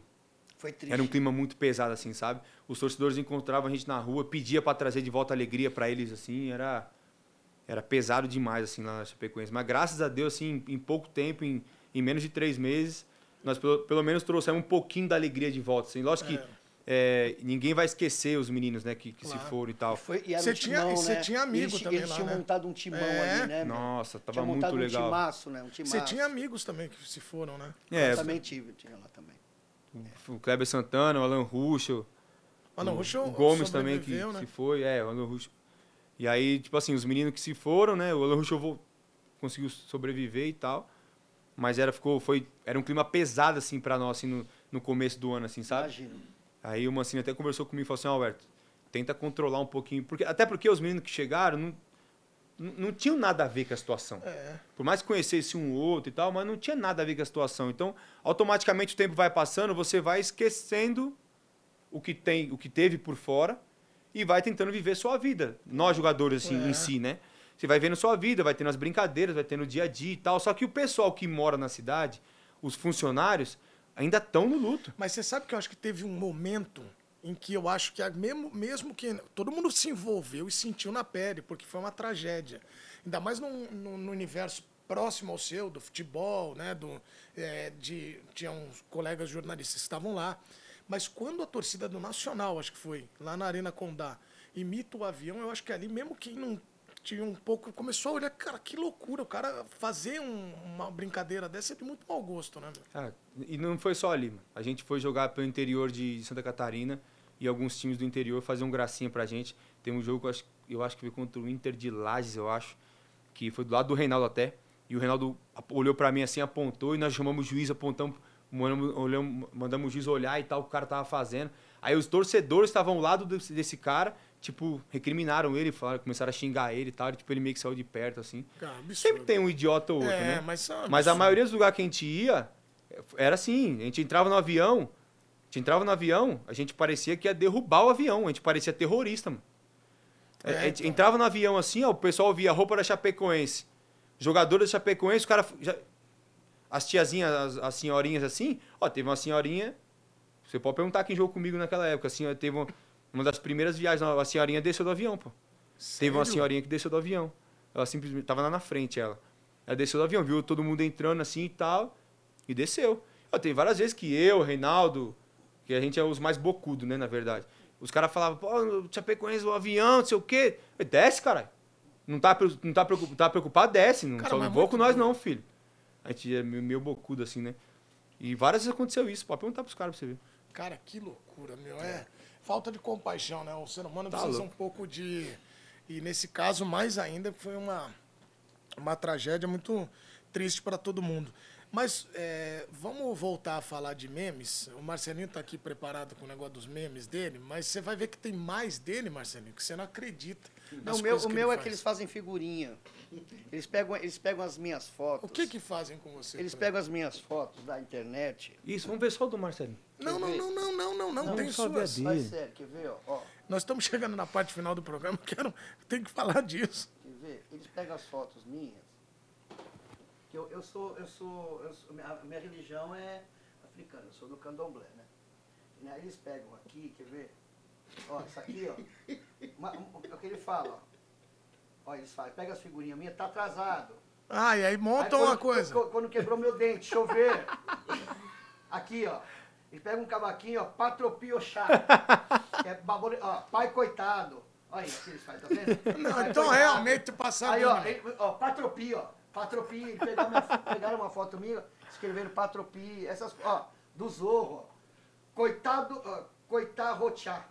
Foi triste. era um clima muito pesado assim, sabe? Os torcedores encontravam a gente na rua, pedia para trazer de volta a alegria para eles assim, era era pesado demais assim lá na Chapecoense. Mas graças a Deus assim, em, pouco tempo, em, em menos de três meses, nós pelo, pelo menos trouxemos um pouquinho da alegria de volta. Assim. Lógico que é, ninguém vai esquecer os meninos, né, que, que Claro. se foram e tal. Foi, e Você um tinha- timão, e você né? tinha amigo eles, também Eles lá, tinham né? montado um timão É. ali, né? Nossa, tava tinha muito montado legal. um timaço, né? Um timaço. Você tinha amigos também que se foram, né? É, Eu também tive, tinha lá também. O Kleber Santana, o Alan Ruschel, Mano, o o, Ruschel o Gomes também que né? se foi, é, o Alan Ruschel. E aí, tipo assim, os meninos que se foram, né, o Alan Ruschel conseguiu sobreviver e tal. Mas era ficou foi era um clima pesado assim para nós assim no, no começo do ano assim, sabe? Imagina. Aí o Mancini até conversou comigo e falou assim, "Ó, Alberto, tenta controlar um pouquinho, porque até porque os meninos que chegaram não, não, tinham nada a ver com a situação. É. Por mais que conhecesse um ou outro e tal, mas não tinha nada a ver com a situação. Então, automaticamente o tempo vai passando, você vai esquecendo o que tem, o que teve por fora e vai tentando viver sua vida. Nós jogadores assim É. em si, né? Você vai vendo sua vida, vai tendo as brincadeiras, vai tendo o dia a dia e tal. Só que o pessoal que mora na cidade, os funcionários, ainda estão no luto. Mas você sabe que eu acho que teve um momento em que eu acho que mesmo, mesmo que todo mundo se envolveu e sentiu na pele, porque foi uma tragédia. Ainda mais num, num- no universo próximo ao seu, do futebol, né? Do, é, de, tinha uns colegas jornalistas que estavam lá. Mas quando a torcida do Nacional, acho que foi, lá na Arena Condá, imita o avião, eu acho que ali, mesmo quem não tinha um pouco, começou a olhar, cara, que loucura, o cara fazer um- uma brincadeira dessa é de muito mau gosto, né? e não foi só ali. A gente foi jogar pelo interior de Santa Catarina e alguns times do interior faziam gracinha pra gente. Tem um jogo, eu acho, eu acho que foi contra o Inter de Lages, eu acho, que foi do lado do Reinaldo até. E o Reinaldo olhou pra mim assim, apontou, e nós chamamos o juiz, apontamos, mandamos, olhamos, mandamos o juiz olhar e tal, o que o cara tava fazendo. Aí os torcedores estavam ao lado desse, desse cara, tipo, recriminaram ele, falaram, começaram a xingar ele e tal, e, tipo, ele meio que saiu de perto, assim. Cara. Sempre tem um idiota ou outro, É, né? mas, é Mas a maioria dos lugares que a gente ia, era assim, a gente entrava no avião, gente entrava no avião, a gente parecia que ia derrubar o avião, a gente parecia terrorista, mano. A- É, então. entrava no avião assim, ó, o pessoal via a roupa da Chapecoense, jogadores da Chapecoense, o cara... já- as tiazinhas, as, as senhorinhas assim, ó, teve uma senhorinha, você pode perguntar quem jogou comigo naquela época, assim, ó, teve uma, uma das primeiras viagens, a senhorinha desceu do avião, pô. Teve uma Sério? senhorinha que desceu do avião. Ela simplesmente tava lá na frente, ela. Ela desceu do avião, viu todo mundo entrando assim e tal, e desceu. Ó, tem várias vezes que eu, Reinaldo, que a gente é os mais bocudos, né, na verdade. Os caras falavam, pô, o Chapecoense, o avião, não sei o quê. Eu, desce, caralho. Não tá, não tá, preocup- tá preocupado, desce. Não, Cara, só não vou com nós não, filho. A gente é meio, meio bocudo assim, né? E várias vezes aconteceu isso. Pode perguntar pros caras pra você ver. Cara, que loucura, meu. É falta de compaixão, né? O ser humano Tá precisa louco. um pouco de. E nesse caso, mais ainda, foi uma, uma tragédia muito triste para todo mundo. Mas é, vamos voltar a falar de memes. O Marcelinho tá aqui preparado com o negócio dos memes dele, mas você vai ver que tem mais dele, Marcelinho, que você não acredita. Não, o meu, o meu é que faz. eles fazem figurinha. Eles pegam, eles pegam as minhas fotos. O que que fazem com você? Eles pegam as minhas fotos da internet. Isso, vamos ver só o do Marcelinho. Não, não, não, não, não, não, não, Não, tem suas. Mas sério, quer ver, ó? ó Nós estamos chegando na parte final do programa, quero, tem que falar disso. quer ver? Eles pegam as fotos minhas. Que eu, eu sou, eu sou, eu sou- a minha religião é africana, eu sou do candomblé, né? E aí eles pegam aqui, quer ver? Ó, isso aqui, ó. Uma- um- é o que ele fala, ó. Ó, eles falam, pega as figurinhas minhas, tá atrasado. Ah, e aí Aí montam quando- uma coisa. Quando, quebrou meu dente, chover. Aqui, ó. Ele pega um cavaquinho, ó, patropiochá. É bagulho, ó, pai coitado. Olha aí, o que eles fazem, tá vendo? Não, Pai então coitado. realmente passaram. Aí, ó, ele- ó, patropi, ó. Patropi, pegaram, minha pegaram uma foto minha, escreveram patropi, essas, ó, do Zorro, ó. Coitado, ó, coitarrochá.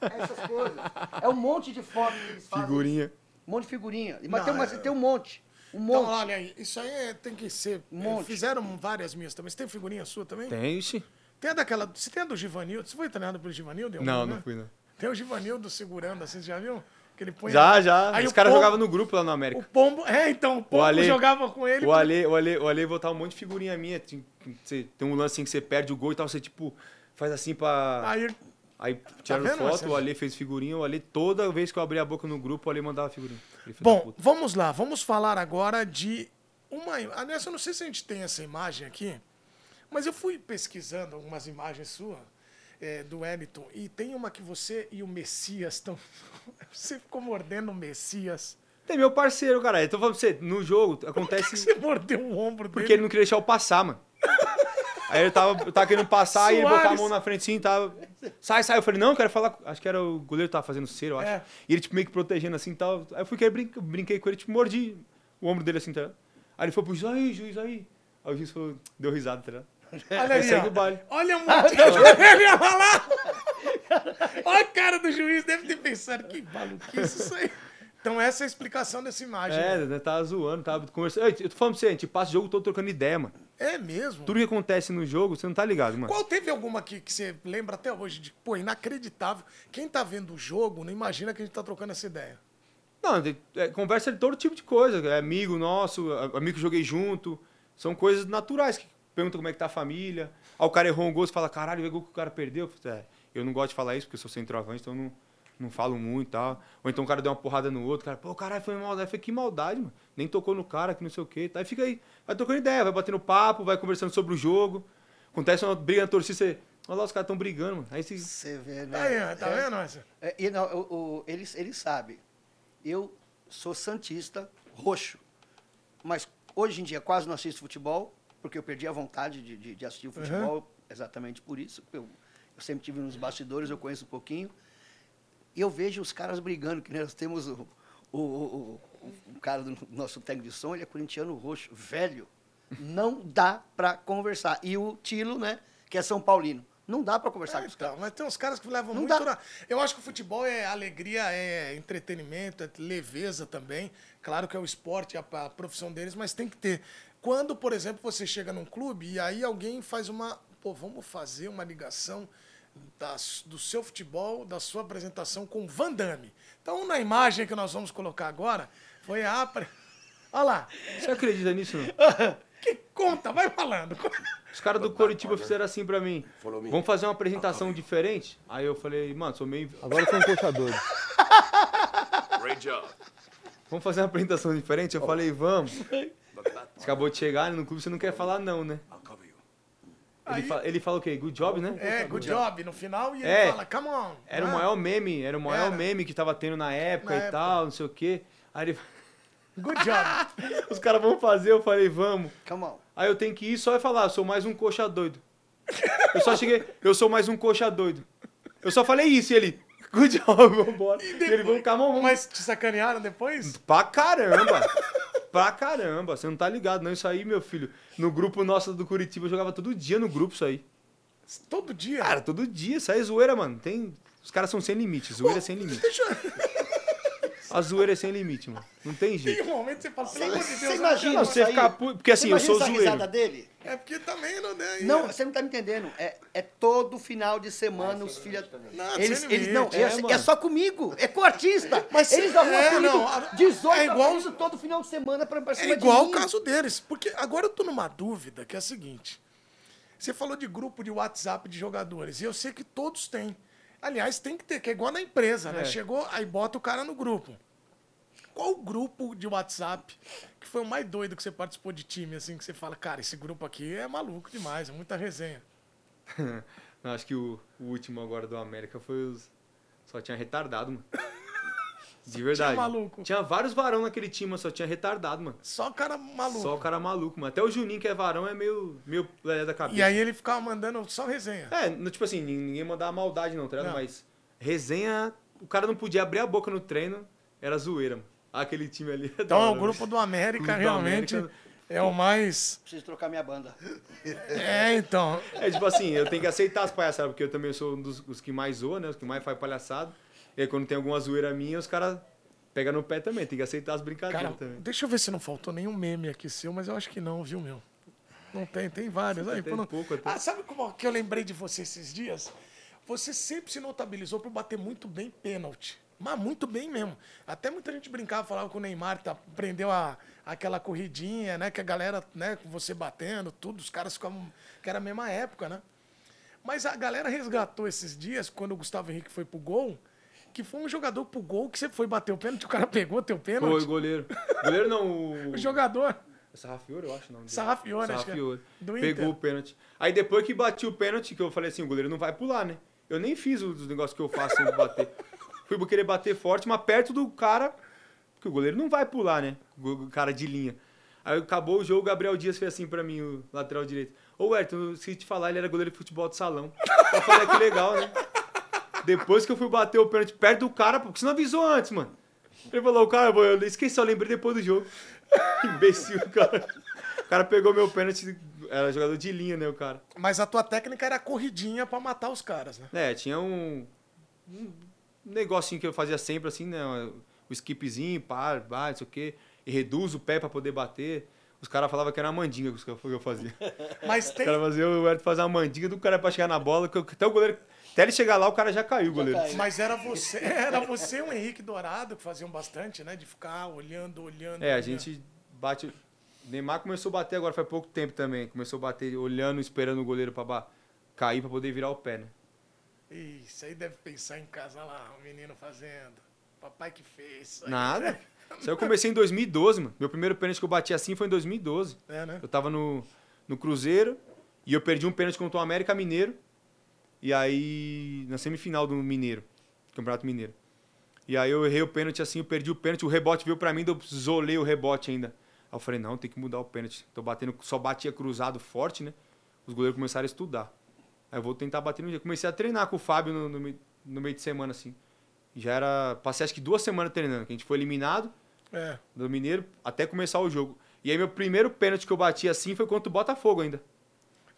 Essas coisas. É um monte de foto que eles fazem. Figurinha. Um monte de figurinha. Mas Não, tem, uma, é- tem um monte. Um Então, monte. olha aí, isso aí é- tem que ser. Um monte. Fizeram várias minhas também. Você tem figurinha sua também? Tem, ixi. Tem a daquela. Você tem a do Givanildo? Você foi treinado pelo Givanildo? Não, não fui, não. Tem o Givanildo segurando, assim, você já viu? Que ele põe Já, já. Aí Os o caras jogavam no grupo lá no O América. pombo. É, então, o pombo Ale- jogava com ele. O Ale, o Ale, o Ale voltava um monte de figurinha minha. Tem, tem um lance assim que você perde o gol e tal, você tipo faz assim pra. Aí, Aí tiraram vendo, foto, o Ale fez figurinha, o Ale, toda vez que eu abria a boca no grupo, o Ale mandava figurinha. Bom, vamos lá. Vamos falar agora de uma. Aliás, eu não sei se a gente tem essa imagem aqui, mas eu fui pesquisando algumas imagens suas é, do Wellington e tem uma que você e o Messias estão. Você ficou mordendo o Messias. Tem meu parceiro, cara. Eu tô falando pra você, no jogo acontece. Você mordeu o ombro dele. Porque ele não queria deixar eu passar, mano. Aí eu tava, eu tava querendo passar e ele botar a Soares. mão na frente assim, tava. Sai, sai. Eu falei, não, eu quero falar. Acho que era o goleiro que tava fazendo cera, eu acho. É. E ele, tipo, meio que protegendo assim e tal. Aí eu fui querer brinquei com ele, tipo, mordi o ombro dele assim, tá ligado? Aí ele foi pro juiz, aí, juiz, aí. Aí o juiz falou, deu risada, tá ligado? Olha Aí ali, segue ó. o. Olha a mordida dele, olha lá. Olha a cara do juiz, deve ter pensado, que maluquice isso aí. Então essa é a explicação dessa imagem. É, né? tava zoando, tava conversando. Ei, Eu tô falando pra você, a gente passa o jogo todo trocando ideia, mano. É mesmo? Tudo que acontece no jogo, você não tá ligado, mano. Qual teve alguma aqui que você lembra até hoje de, pô, inacreditável. Quem tá vendo o jogo não imagina que a gente tá trocando essa ideia. Não, de- é, conversa de todo tipo de coisa. É amigo nosso, amigo que joguei junto. São coisas naturais. Que pergunta como é que tá a família. Aí o cara errou um gol, você fala, caralho, o gol que o cara perdeu. Eu falei, É, eu não gosto de falar isso porque eu sou centroavante, então eu não, não falo muito e tal. Ou então o cara deu uma porrada no outro, o cara, pô, caralho, foi maldade. Eu falei, que maldade, mano. Nem tocou no cara, que não sei o quê. Aí fica aí, vai trocando ideia, vai batendo papo, vai conversando sobre o jogo. Acontece uma briga na torcida, você. Olha lá, os caras estão brigando, mano. Aí você. Você vê, né? Aí, ó, tá É. vendo, Márcio? É, e não, o, o, ele, ele sabe. Eu sou santista roxo. Mas hoje em dia quase não assisto futebol, porque eu perdi a vontade de, de, de assistir o futebol, exatamente por isso. Eu, eu sempre tive nos bastidores, eu conheço um pouquinho. E eu vejo os caras brigando, que nós temos o, o, o, o- cara do nosso técnico de som, ele é corintiano roxo, velho. Não dá pra conversar. E o Tilo, né, que é São Paulino. Não dá pra conversar É, com os caras. então, mas tem uns caras que levam Não muito dá. na... Eu acho que o futebol é alegria, é entretenimento, é leveza também. Claro que é o esporte, a, a profissão deles, mas tem que ter. Quando, por exemplo, você chega num clube e aí alguém faz uma. Pô, vamos fazer uma ligação das- do seu futebol, da sua apresentação com o Van Damme. Então, na imagem que nós vamos colocar agora, foi a. Olha lá. Você acredita nisso, não? Que conta, vai falando. Os caras do Coritiba fizeram assim pra mim. Vamos fazer uma apresentação diferente? Aí eu falei, mano, sou meio. Agora são coxadores. Great job. Vamos fazer uma apresentação diferente? Eu falei, vamos. Você acabou de chegar no clube, você não quer falar não, né? You. Ele, Aí- fa- ele fala o quê? Good job, né? É, good job no final e ele É. fala, come on. Era o Ah, maior meme, era o maior Era. meme que tava tendo na época Na e época. tal, não sei o quê. Aí ele... Good job. os caras vão fazer, eu falei, vamos. Come on. Aí eu tenho que ir só e falar, sou mais um coxa doido. Eu só cheguei, eu sou mais um coxa doido. Eu só falei isso e ele, good job, vambora. E ele, vamos, calma, vamos. Mas te sacanearam depois? Pra caramba! Pra caramba! Você não tá ligado, não. Isso aí, meu filho. No grupo nosso do Curitiba, eu jogava todo dia no grupo isso aí. Todo dia? Cara, todo dia. Isso aí é zoeira, mano. Tem... Os caras são sem limite. Zoeira é sem limite. Deixa eu... A zoeira é sem limite, mano. Não tem Tem jeito. um momento que você fala, pelo amor de Deus. Você imagina Não, isso você ficar pu- porque assim, Você eu sou zoeiro. risada dele? É porque também não... Né, Não, é- você não tá me entendendo. É, é todo final de semana os filhos. Não, Eles, eles não, é, é, é só comigo. É com o artista. Mas eles arrumam é, comigo não, a- 18 é igual- apelidos todo final de semana pra, pra É cima de igual mim. o caso deles. Porque agora eu tô numa dúvida, que é a seguinte. Você falou de grupo de WhatsApp de jogadores. E eu sei que todos têm. Aliás, tem que ter, que é igual na empresa, né? É. Chegou, aí bota o cara no grupo. Qual o grupo de WhatsApp que foi o mais doido que você participou de time, assim, que você fala, cara, esse grupo aqui é maluco demais, é muita resenha. Não, acho que o, o último agora do América foi os. Só tinha retardado, mano. De verdade. maluco. Tinha vários varão naquele time, mas só tinha retardado, mano. Só o cara maluco. Só o cara maluco, mano. Até o Juninho, que é varão, é meio, meio lelé da cabeça. E aí ele ficava mandando só resenha. É, no- tipo assim, nin- ninguém mandava maldade não, tá ligado? Não. Mas resenha, o cara não podia abrir a boca no treino, era zoeira, mano. Aquele time ali é Então, hora, o grupo do América Grupo do realmente América. é o mais. Preciso trocar minha banda. É, então. É tipo assim, eu tenho que aceitar as palhaçadas, porque eu também sou um dos os que mais zoa, né? Os que mais faz palhaçada. E aí quando tem alguma zoeira minha, os caras pegam no pé também. Tem que aceitar as brincadeiras Cara, também. deixa eu ver se não faltou nenhum meme aqui seu, mas eu acho que não, viu, meu? Não tem, tem vários. Aí, Tem não- pouco até. Ah, sabe como que eu lembrei de você esses dias? Você sempre se notabilizou por bater muito bem pênalti. Mas muito bem mesmo. Até muita gente brincava, falava que o Neymar tá, prendeu a, aquela corridinha, né? Que a galera, né, com você batendo, tudo, os caras ficavam. Que era a mesma época, né? Mas a galera resgatou esses dias, quando o Gustavo Henrique foi pro gol, que foi um jogador pro gol que você foi bater o pênalti, o cara pegou teu Foi pênalti. o goleiro. Goleiro não, o. O jogador. Sarrafiore, eu acho o nome dele. Sarrafiore, acho que é. Sarrafiore. Pegou Inter. o pênalti. Aí depois que bati o pênalti, que eu falei assim, o goleiro não vai pular, né? Eu nem fiz os negócios que eu faço sempre bater. Fui querer bater forte, mas perto do cara, porque o goleiro não vai pular, né? O cara de linha. Aí acabou o jogo, o Gabriel Dias fez assim pra mim, o lateral direito. Ô, esqueci de te falar, ele era goleiro de futebol de salão. Eu falei, "Ah, que legal, né? Depois que eu fui bater o pênalti perto do cara, porque você não avisou antes, mano. Ele falou, cara, eu esqueci, eu lembrei depois do jogo. Imbecil, cara. O cara pegou meu pênalti, era jogador de linha, né, o cara. Mas a tua técnica era corridinha pra matar os caras, né? É, tinha um, um negocinho que eu fazia sempre assim, né? O skipzinho, par, pá, não sei o quê. E reduz o pé pra poder bater. Os caras falavam que era uma mandinga que eu fazia. Mas Os tem. caras faziam, eu era fazer uma mandinga do cara pra chegar na bola, que eu- até o goleiro. Até ele chegar lá, o cara já caiu, o goleiro. caiu. Mas era você, era você e o Henrique Dourado que faziam bastante, né? De ficar olhando, olhando. É, a olhando. gente bate. Neymar começou a bater agora faz pouco tempo também. Começou a bater olhando, esperando o goleiro pra ba- cair pra poder virar o pé, né? Isso aí deve pensar em casa lá, o menino fazendo. Papai que fez. isso aí. Nada. Isso aí eu comecei em 2012, mano. Meu primeiro pênalti que eu bati assim foi em 2012. É, né? Eu tava no, no Cruzeiro e eu perdi um pênalti contra o América Mineiro. E aí, na semifinal do Mineiro, Campeonato Mineiro. E aí eu errei o pênalti assim, eu perdi o pênalti, o rebote veio pra mim, eu zolei o rebote ainda. Aí eu falei, não, tem que mudar o pênalti. Tô batendo, só batia cruzado forte, né? Os goleiros começaram a estudar. Aí eu vou tentar bater no dia. Comecei a treinar com o Fábio no, no, meio- no meio de semana, assim. Já era. Passei acho que duas semanas treinando, que a gente foi eliminado É. do Mineiro até começar o jogo. E aí meu primeiro pênalti que eu bati assim foi contra o Botafogo ainda.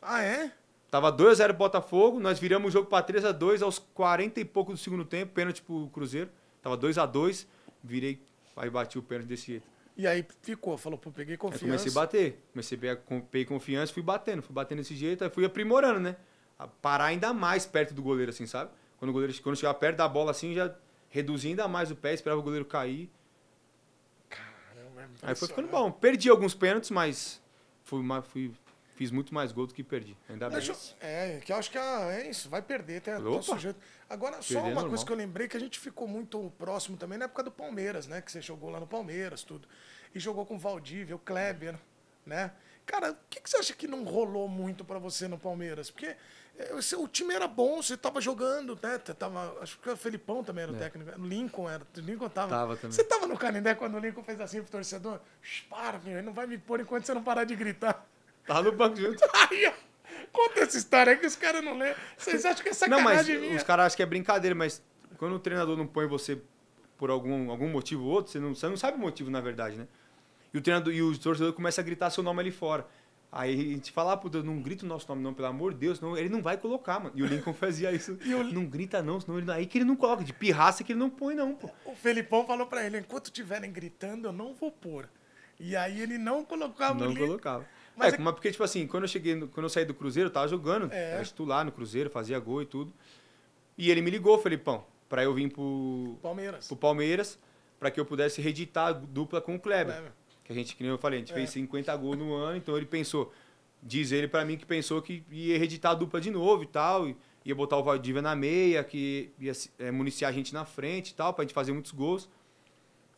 Ah, é? Tava 2x0 Botafogo, nós viramos o jogo pra 3x2 aos 40 e pouco do segundo tempo, pênalti pro Cruzeiro. Tava 2x2, virei, aí bati o pênalti desse jeito. E aí ficou, falou, pô, peguei Aí confiança. comecei a bater, comecei a pegar, peguei confiança, fui batendo, fui batendo desse jeito, aí fui aprimorando, né? A parar ainda mais perto do goleiro, assim, sabe? Quando o goleiro, quando chegava perto da bola assim, já reduzia ainda mais o pé, esperava o goleiro cair. Caramba, é Aí foi ficando bom. Perdi alguns pênaltis, mas fui, fui, fiz muito mais gol do que perdi. Ainda bem. Eu- É, que eu acho que ah, é isso, vai perder, tá, tá sujeito. Agora, só é uma normal. coisa que eu lembrei, que a gente ficou muito próximo também na época do Palmeiras, né? Que você jogou lá no Palmeiras, tudo. E jogou com o Valdívia, o Kleber, né? Cara, o que, que você acha que não rolou muito pra você no Palmeiras? Porque é, o time era bom, você tava jogando, né? Tava, acho que o Felipão também era o técnico. O Lincoln era. O Lincoln tava. É. Tava também. Você tava no Canindé quando o Lincoln fez assim pro torcedor? "Shh, Para, meu, ele não vai me pôr enquanto você não parar de gritar. Tava no banco junto. Aí, ó, conta essa história aí que os caras não lêem. Vocês acham que é Não, mas sacanagem minha? os caras acham que é brincadeira, mas quando o treinador não põe você por algum, algum motivo ou outro, você não, você não sabe o motivo, na verdade, né? E o treinador e o torcedor começa a gritar seu nome ali fora. Aí a gente fala, ah, não grita o nosso nome, não, pelo amor de Deus, senão ele não vai colocar, mano. E o Lincoln fazia isso. E o- Não grita, não, senão ele. Aí que ele não coloca, de pirraça que ele não põe, não, pô. O Felipão falou pra ele, enquanto estiverem gritando, eu não vou pôr. E aí ele não colocava Não colocava. Mas é, é- mas porque, tipo assim, quando eu cheguei, no- quando eu saí do Cruzeiro, eu tava jogando, É. era titular no Cruzeiro, fazia gol e tudo. E ele me ligou, Felipão, pra eu vir pro, Palmeiras. pro Palmeiras, pra que eu pudesse reeditar a dupla com o Kleber. Kleber. Que a gente, que nem eu falei, a gente É. fez 50 gols no ano, então ele pensou, diz ele pra mim que pensou que ia reeditar a dupla de novo e tal, e ia botar o Valdívia na meia, que ia é, municiar a gente na frente e tal, pra gente fazer muitos gols.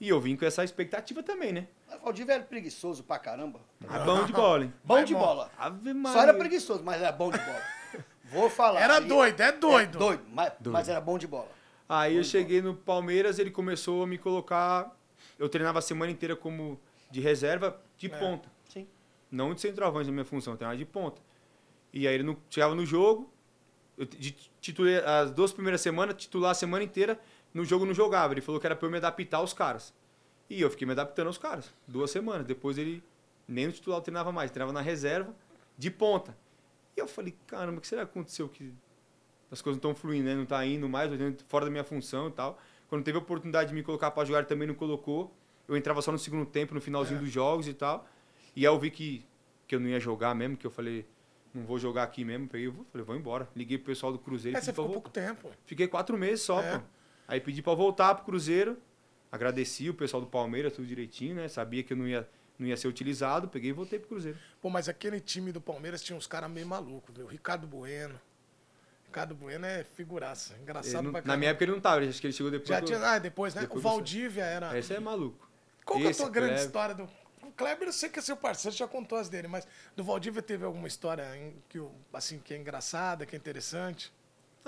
E eu vim com essa expectativa também, né? Mas o Valdívia era preguiçoso pra caramba. É bom de bola, hein? Bom de bola. Ave Só era preguiçoso, mas era bom de bola. Vou falar. Era E- doido, é doido. É, doido, mas, mas era bom de bola. Aí eu cheguei no Palmeiras, ele começou a me colocar. Eu treinava a semana inteira como de reserva de É. ponta. Sim. Não de centroavante na minha função, eu treinava de ponta. E aí ele não, chegava no jogo, eu de titulei as duas primeiras semanas, titular a semana inteira, no jogo não jogava. Ele falou que era pra eu me adaptar aos caras. E eu fiquei me adaptando aos caras, duas semanas. Depois ele nem no titular treinava mais, treinava na reserva, de ponta. E eu falei, caramba, o que será que aconteceu que as coisas não estão fluindo, né? Não tá indo mais, fora da minha função e tal. Quando teve a oportunidade de me colocar para jogar, ele também não colocou. Eu entrava só no segundo tempo, no finalzinho dos jogos e tal. E aí eu vi que, que eu não ia jogar mesmo, que eu falei, não vou jogar aqui mesmo. Peguei, eu falei, vou embora. Liguei pro pessoal do Cruzeiro É, e você ficou pouco tempo. Fiquei quatro meses só, É. pô. Aí pedi pra voltar pro Cruzeiro. Agradeci o pessoal do Palmeiras, tudo direitinho, né? Sabia que eu não ia, não ia ser utilizado. Peguei e voltei pro Cruzeiro. Pô, mas aquele time do Palmeiras tinha uns caras meio malucos, viu? Ricardo Bueno, Ricardo Bueno é figuraça. Ele Engraçado não- pra na caramba. minha época ele não tava, acho que ele chegou depois. Já do- tinha, ah, depois, né? depois o do- Valdívia era. Esse é maluco. Qual que é a Esse tua grande Kleber. história do. O Kleber, eu sei que é seu parceiro, já contou as dele, mas do Valdívia teve alguma história que, assim, que é engraçada, que é interessante?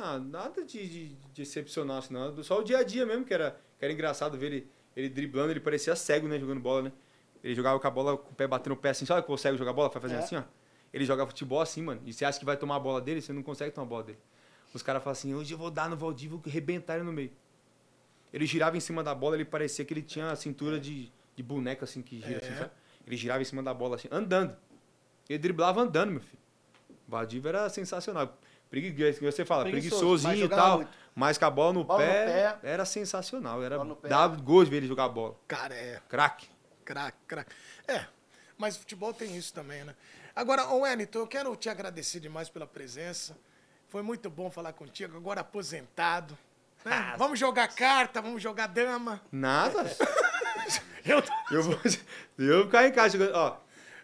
Ah, nada de, de, de excepcional, assim, não. Só o dia a dia mesmo, que era, que era engraçado ver ele, ele driblando, ele parecia cego, né, jogando bola, né? Ele jogava com a bola, com o pé batendo o pé assim, sabe que cego jogar bola? Vai fazendo É. assim, ó. Ele joga futebol assim, mano. E você acha que vai tomar a bola dele, você não consegue tomar a bola dele. Os caras falam assim, hoje eu vou dar no Valdívia, vou arrebentar ele no meio. Ele girava em cima da bola, ele parecia que ele tinha a cintura de, de boneco, assim, que gira, assim, É. sabe? Ele girava em cima da bola, assim, andando. Ele driblava andando, meu filho. O Valdívia era sensacional. Preguiçoso, você fala, Preguiçoso, preguiçosinho mas e tal. muito. Mas com a bola no, Bola no pé, pé. era sensacional. Era, pé. dava gosto de ver ele jogar bola. Cara, é. Craque. Craque, craque. É, mas futebol tem isso também, né? Agora, ô Wellington, eu quero te agradecer demais pela presença. Foi muito bom falar contigo, agora aposentado. né? Ah. Vamos jogar carta, vamos jogar dama. Nada. Eu... eu vou, eu vou ficar em casa jogando. Ó,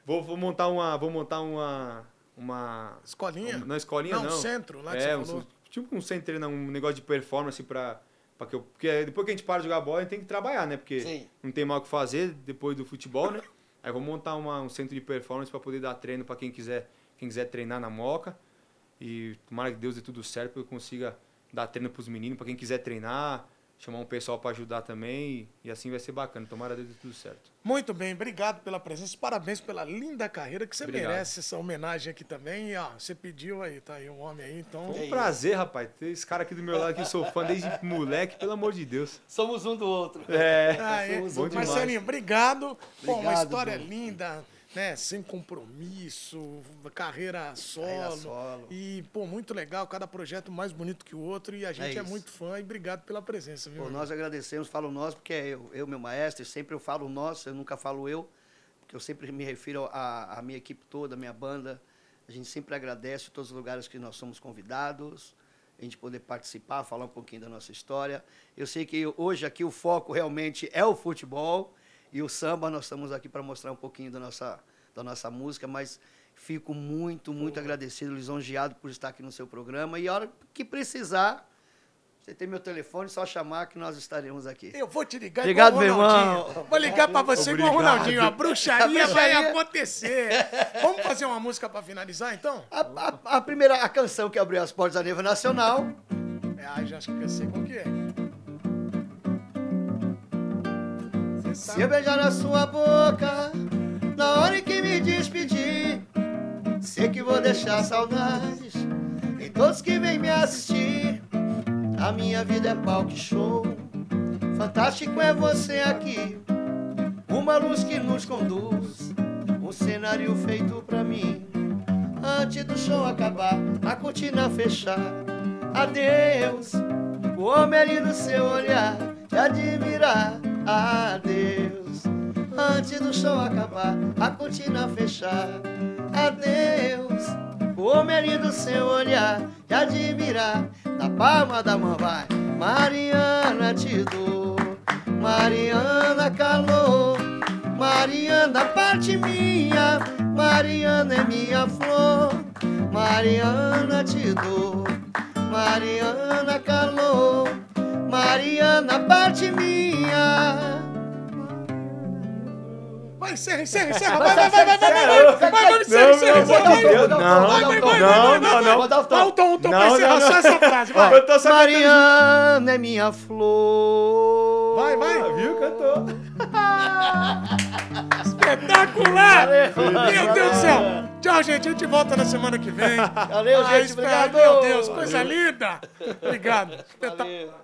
vou, vou montar uma. Vou montar uma. Uma. Escolinha? Não, escolinha Não, não. centro, lá que é, você um- falou. tipo um centro, não, um negócio de performance pra. pra que eu, porque depois que a gente para de jogar bola, a gente tem que trabalhar, né? Porque Sim. não tem mal o que fazer depois do futebol, né? Aí eu vou montar uma- um centro de performance pra poder dar treino pra quem quiser, quem quiser treinar na moca. E tomara que Deus dê tudo certo pra eu consiga dar treino pros meninos, pra quem quiser treinar, chamar um pessoal pra ajudar também. E assim vai ser bacana. Tomara dê tudo certo. Muito bem, obrigado pela presença, parabéns pela linda carreira que você Obrigado. merece essa homenagem aqui também. E, ó, você pediu aí, tá aí um homem aí, então. Foi um prazer, rapaz, ter esse cara aqui do meu lado, que eu sou fã desde moleque, pelo amor de Deus. Somos um do outro. É. Aí, Somos bom demais. Marcelinho, obrigado. Bom, uma Obrigado, história Bruno. linda, né? Sem compromisso, carreira solo. Carreira solo. E, pô, muito legal, cada projeto mais bonito que o outro. E a gente é, isso. muito fã e obrigado pela presença, viu? Pô, nós agradecemos, falo nós, porque é eu, eu, meu maestro, sempre eu falo nós, eu nunca falo eu, porque eu sempre me refiro à, à minha equipe toda, à minha banda. A gente sempre agradece todos os lugares que nós somos convidados, a gente poder participar, falar um pouquinho da nossa história. Eu sei que hoje aqui o foco realmente é o futebol e o samba, nós estamos aqui para mostrar um pouquinho da nossa, da nossa música, mas fico muito, muito agradecido, lisonjeado por estar aqui no seu programa. E a hora que precisar, você tem meu telefone, só chamar que nós estaremos aqui. Eu vou te ligar Obrigado, igual o meu irmão. Vou ligar pra você igual o Obrigado. Ronaldinho. A bruxaria A vai bruxaria. acontecer. Vamos fazer uma música pra finalizar, então? A, a- a primeira a canção que abriu as portas da Neva Nacional. É, ai, já acho que eu sei qual que é. Se eu beijar na sua boca, na hora em que me despedir, sei que vou deixar saudades em todos que vêm me assistir. A minha vida é palco show, fantástico é você aqui. Uma luz que nos conduz, um cenário feito pra mim. Antes do show acabar, a cortina fechar. Adeus, o homem ali no seu olhar, te admirar. Adeus, antes do show acabar, a cortina fechar. Adeus, o homem ali no seu olhar, te admirar. Na palma da mão vai, Mariana te dou, Mariana calor. Mariana, parte minha, Mariana é minha flor. Mariana, te dou, Mariana, calor. Mariana, parte minha. Vai, encerra, encerra, encerra. Vai, vai, vai, vai, vai, vai, vai, encerra, encerra, vai, Não, não, não. vai, vai, vai, vai, vai, vai, vai, vai, vai, vai, Vai. vai, vai, vai, vai, vai, vai, vai, Vai, vai. Viu, cantou. Espetacular! Meu Deus do céu! Tchau, gente. A gente volta na semana que vem. Valeu, gente. Obrigado. Meu Deus, coisa linda. Obrigado. Valeu.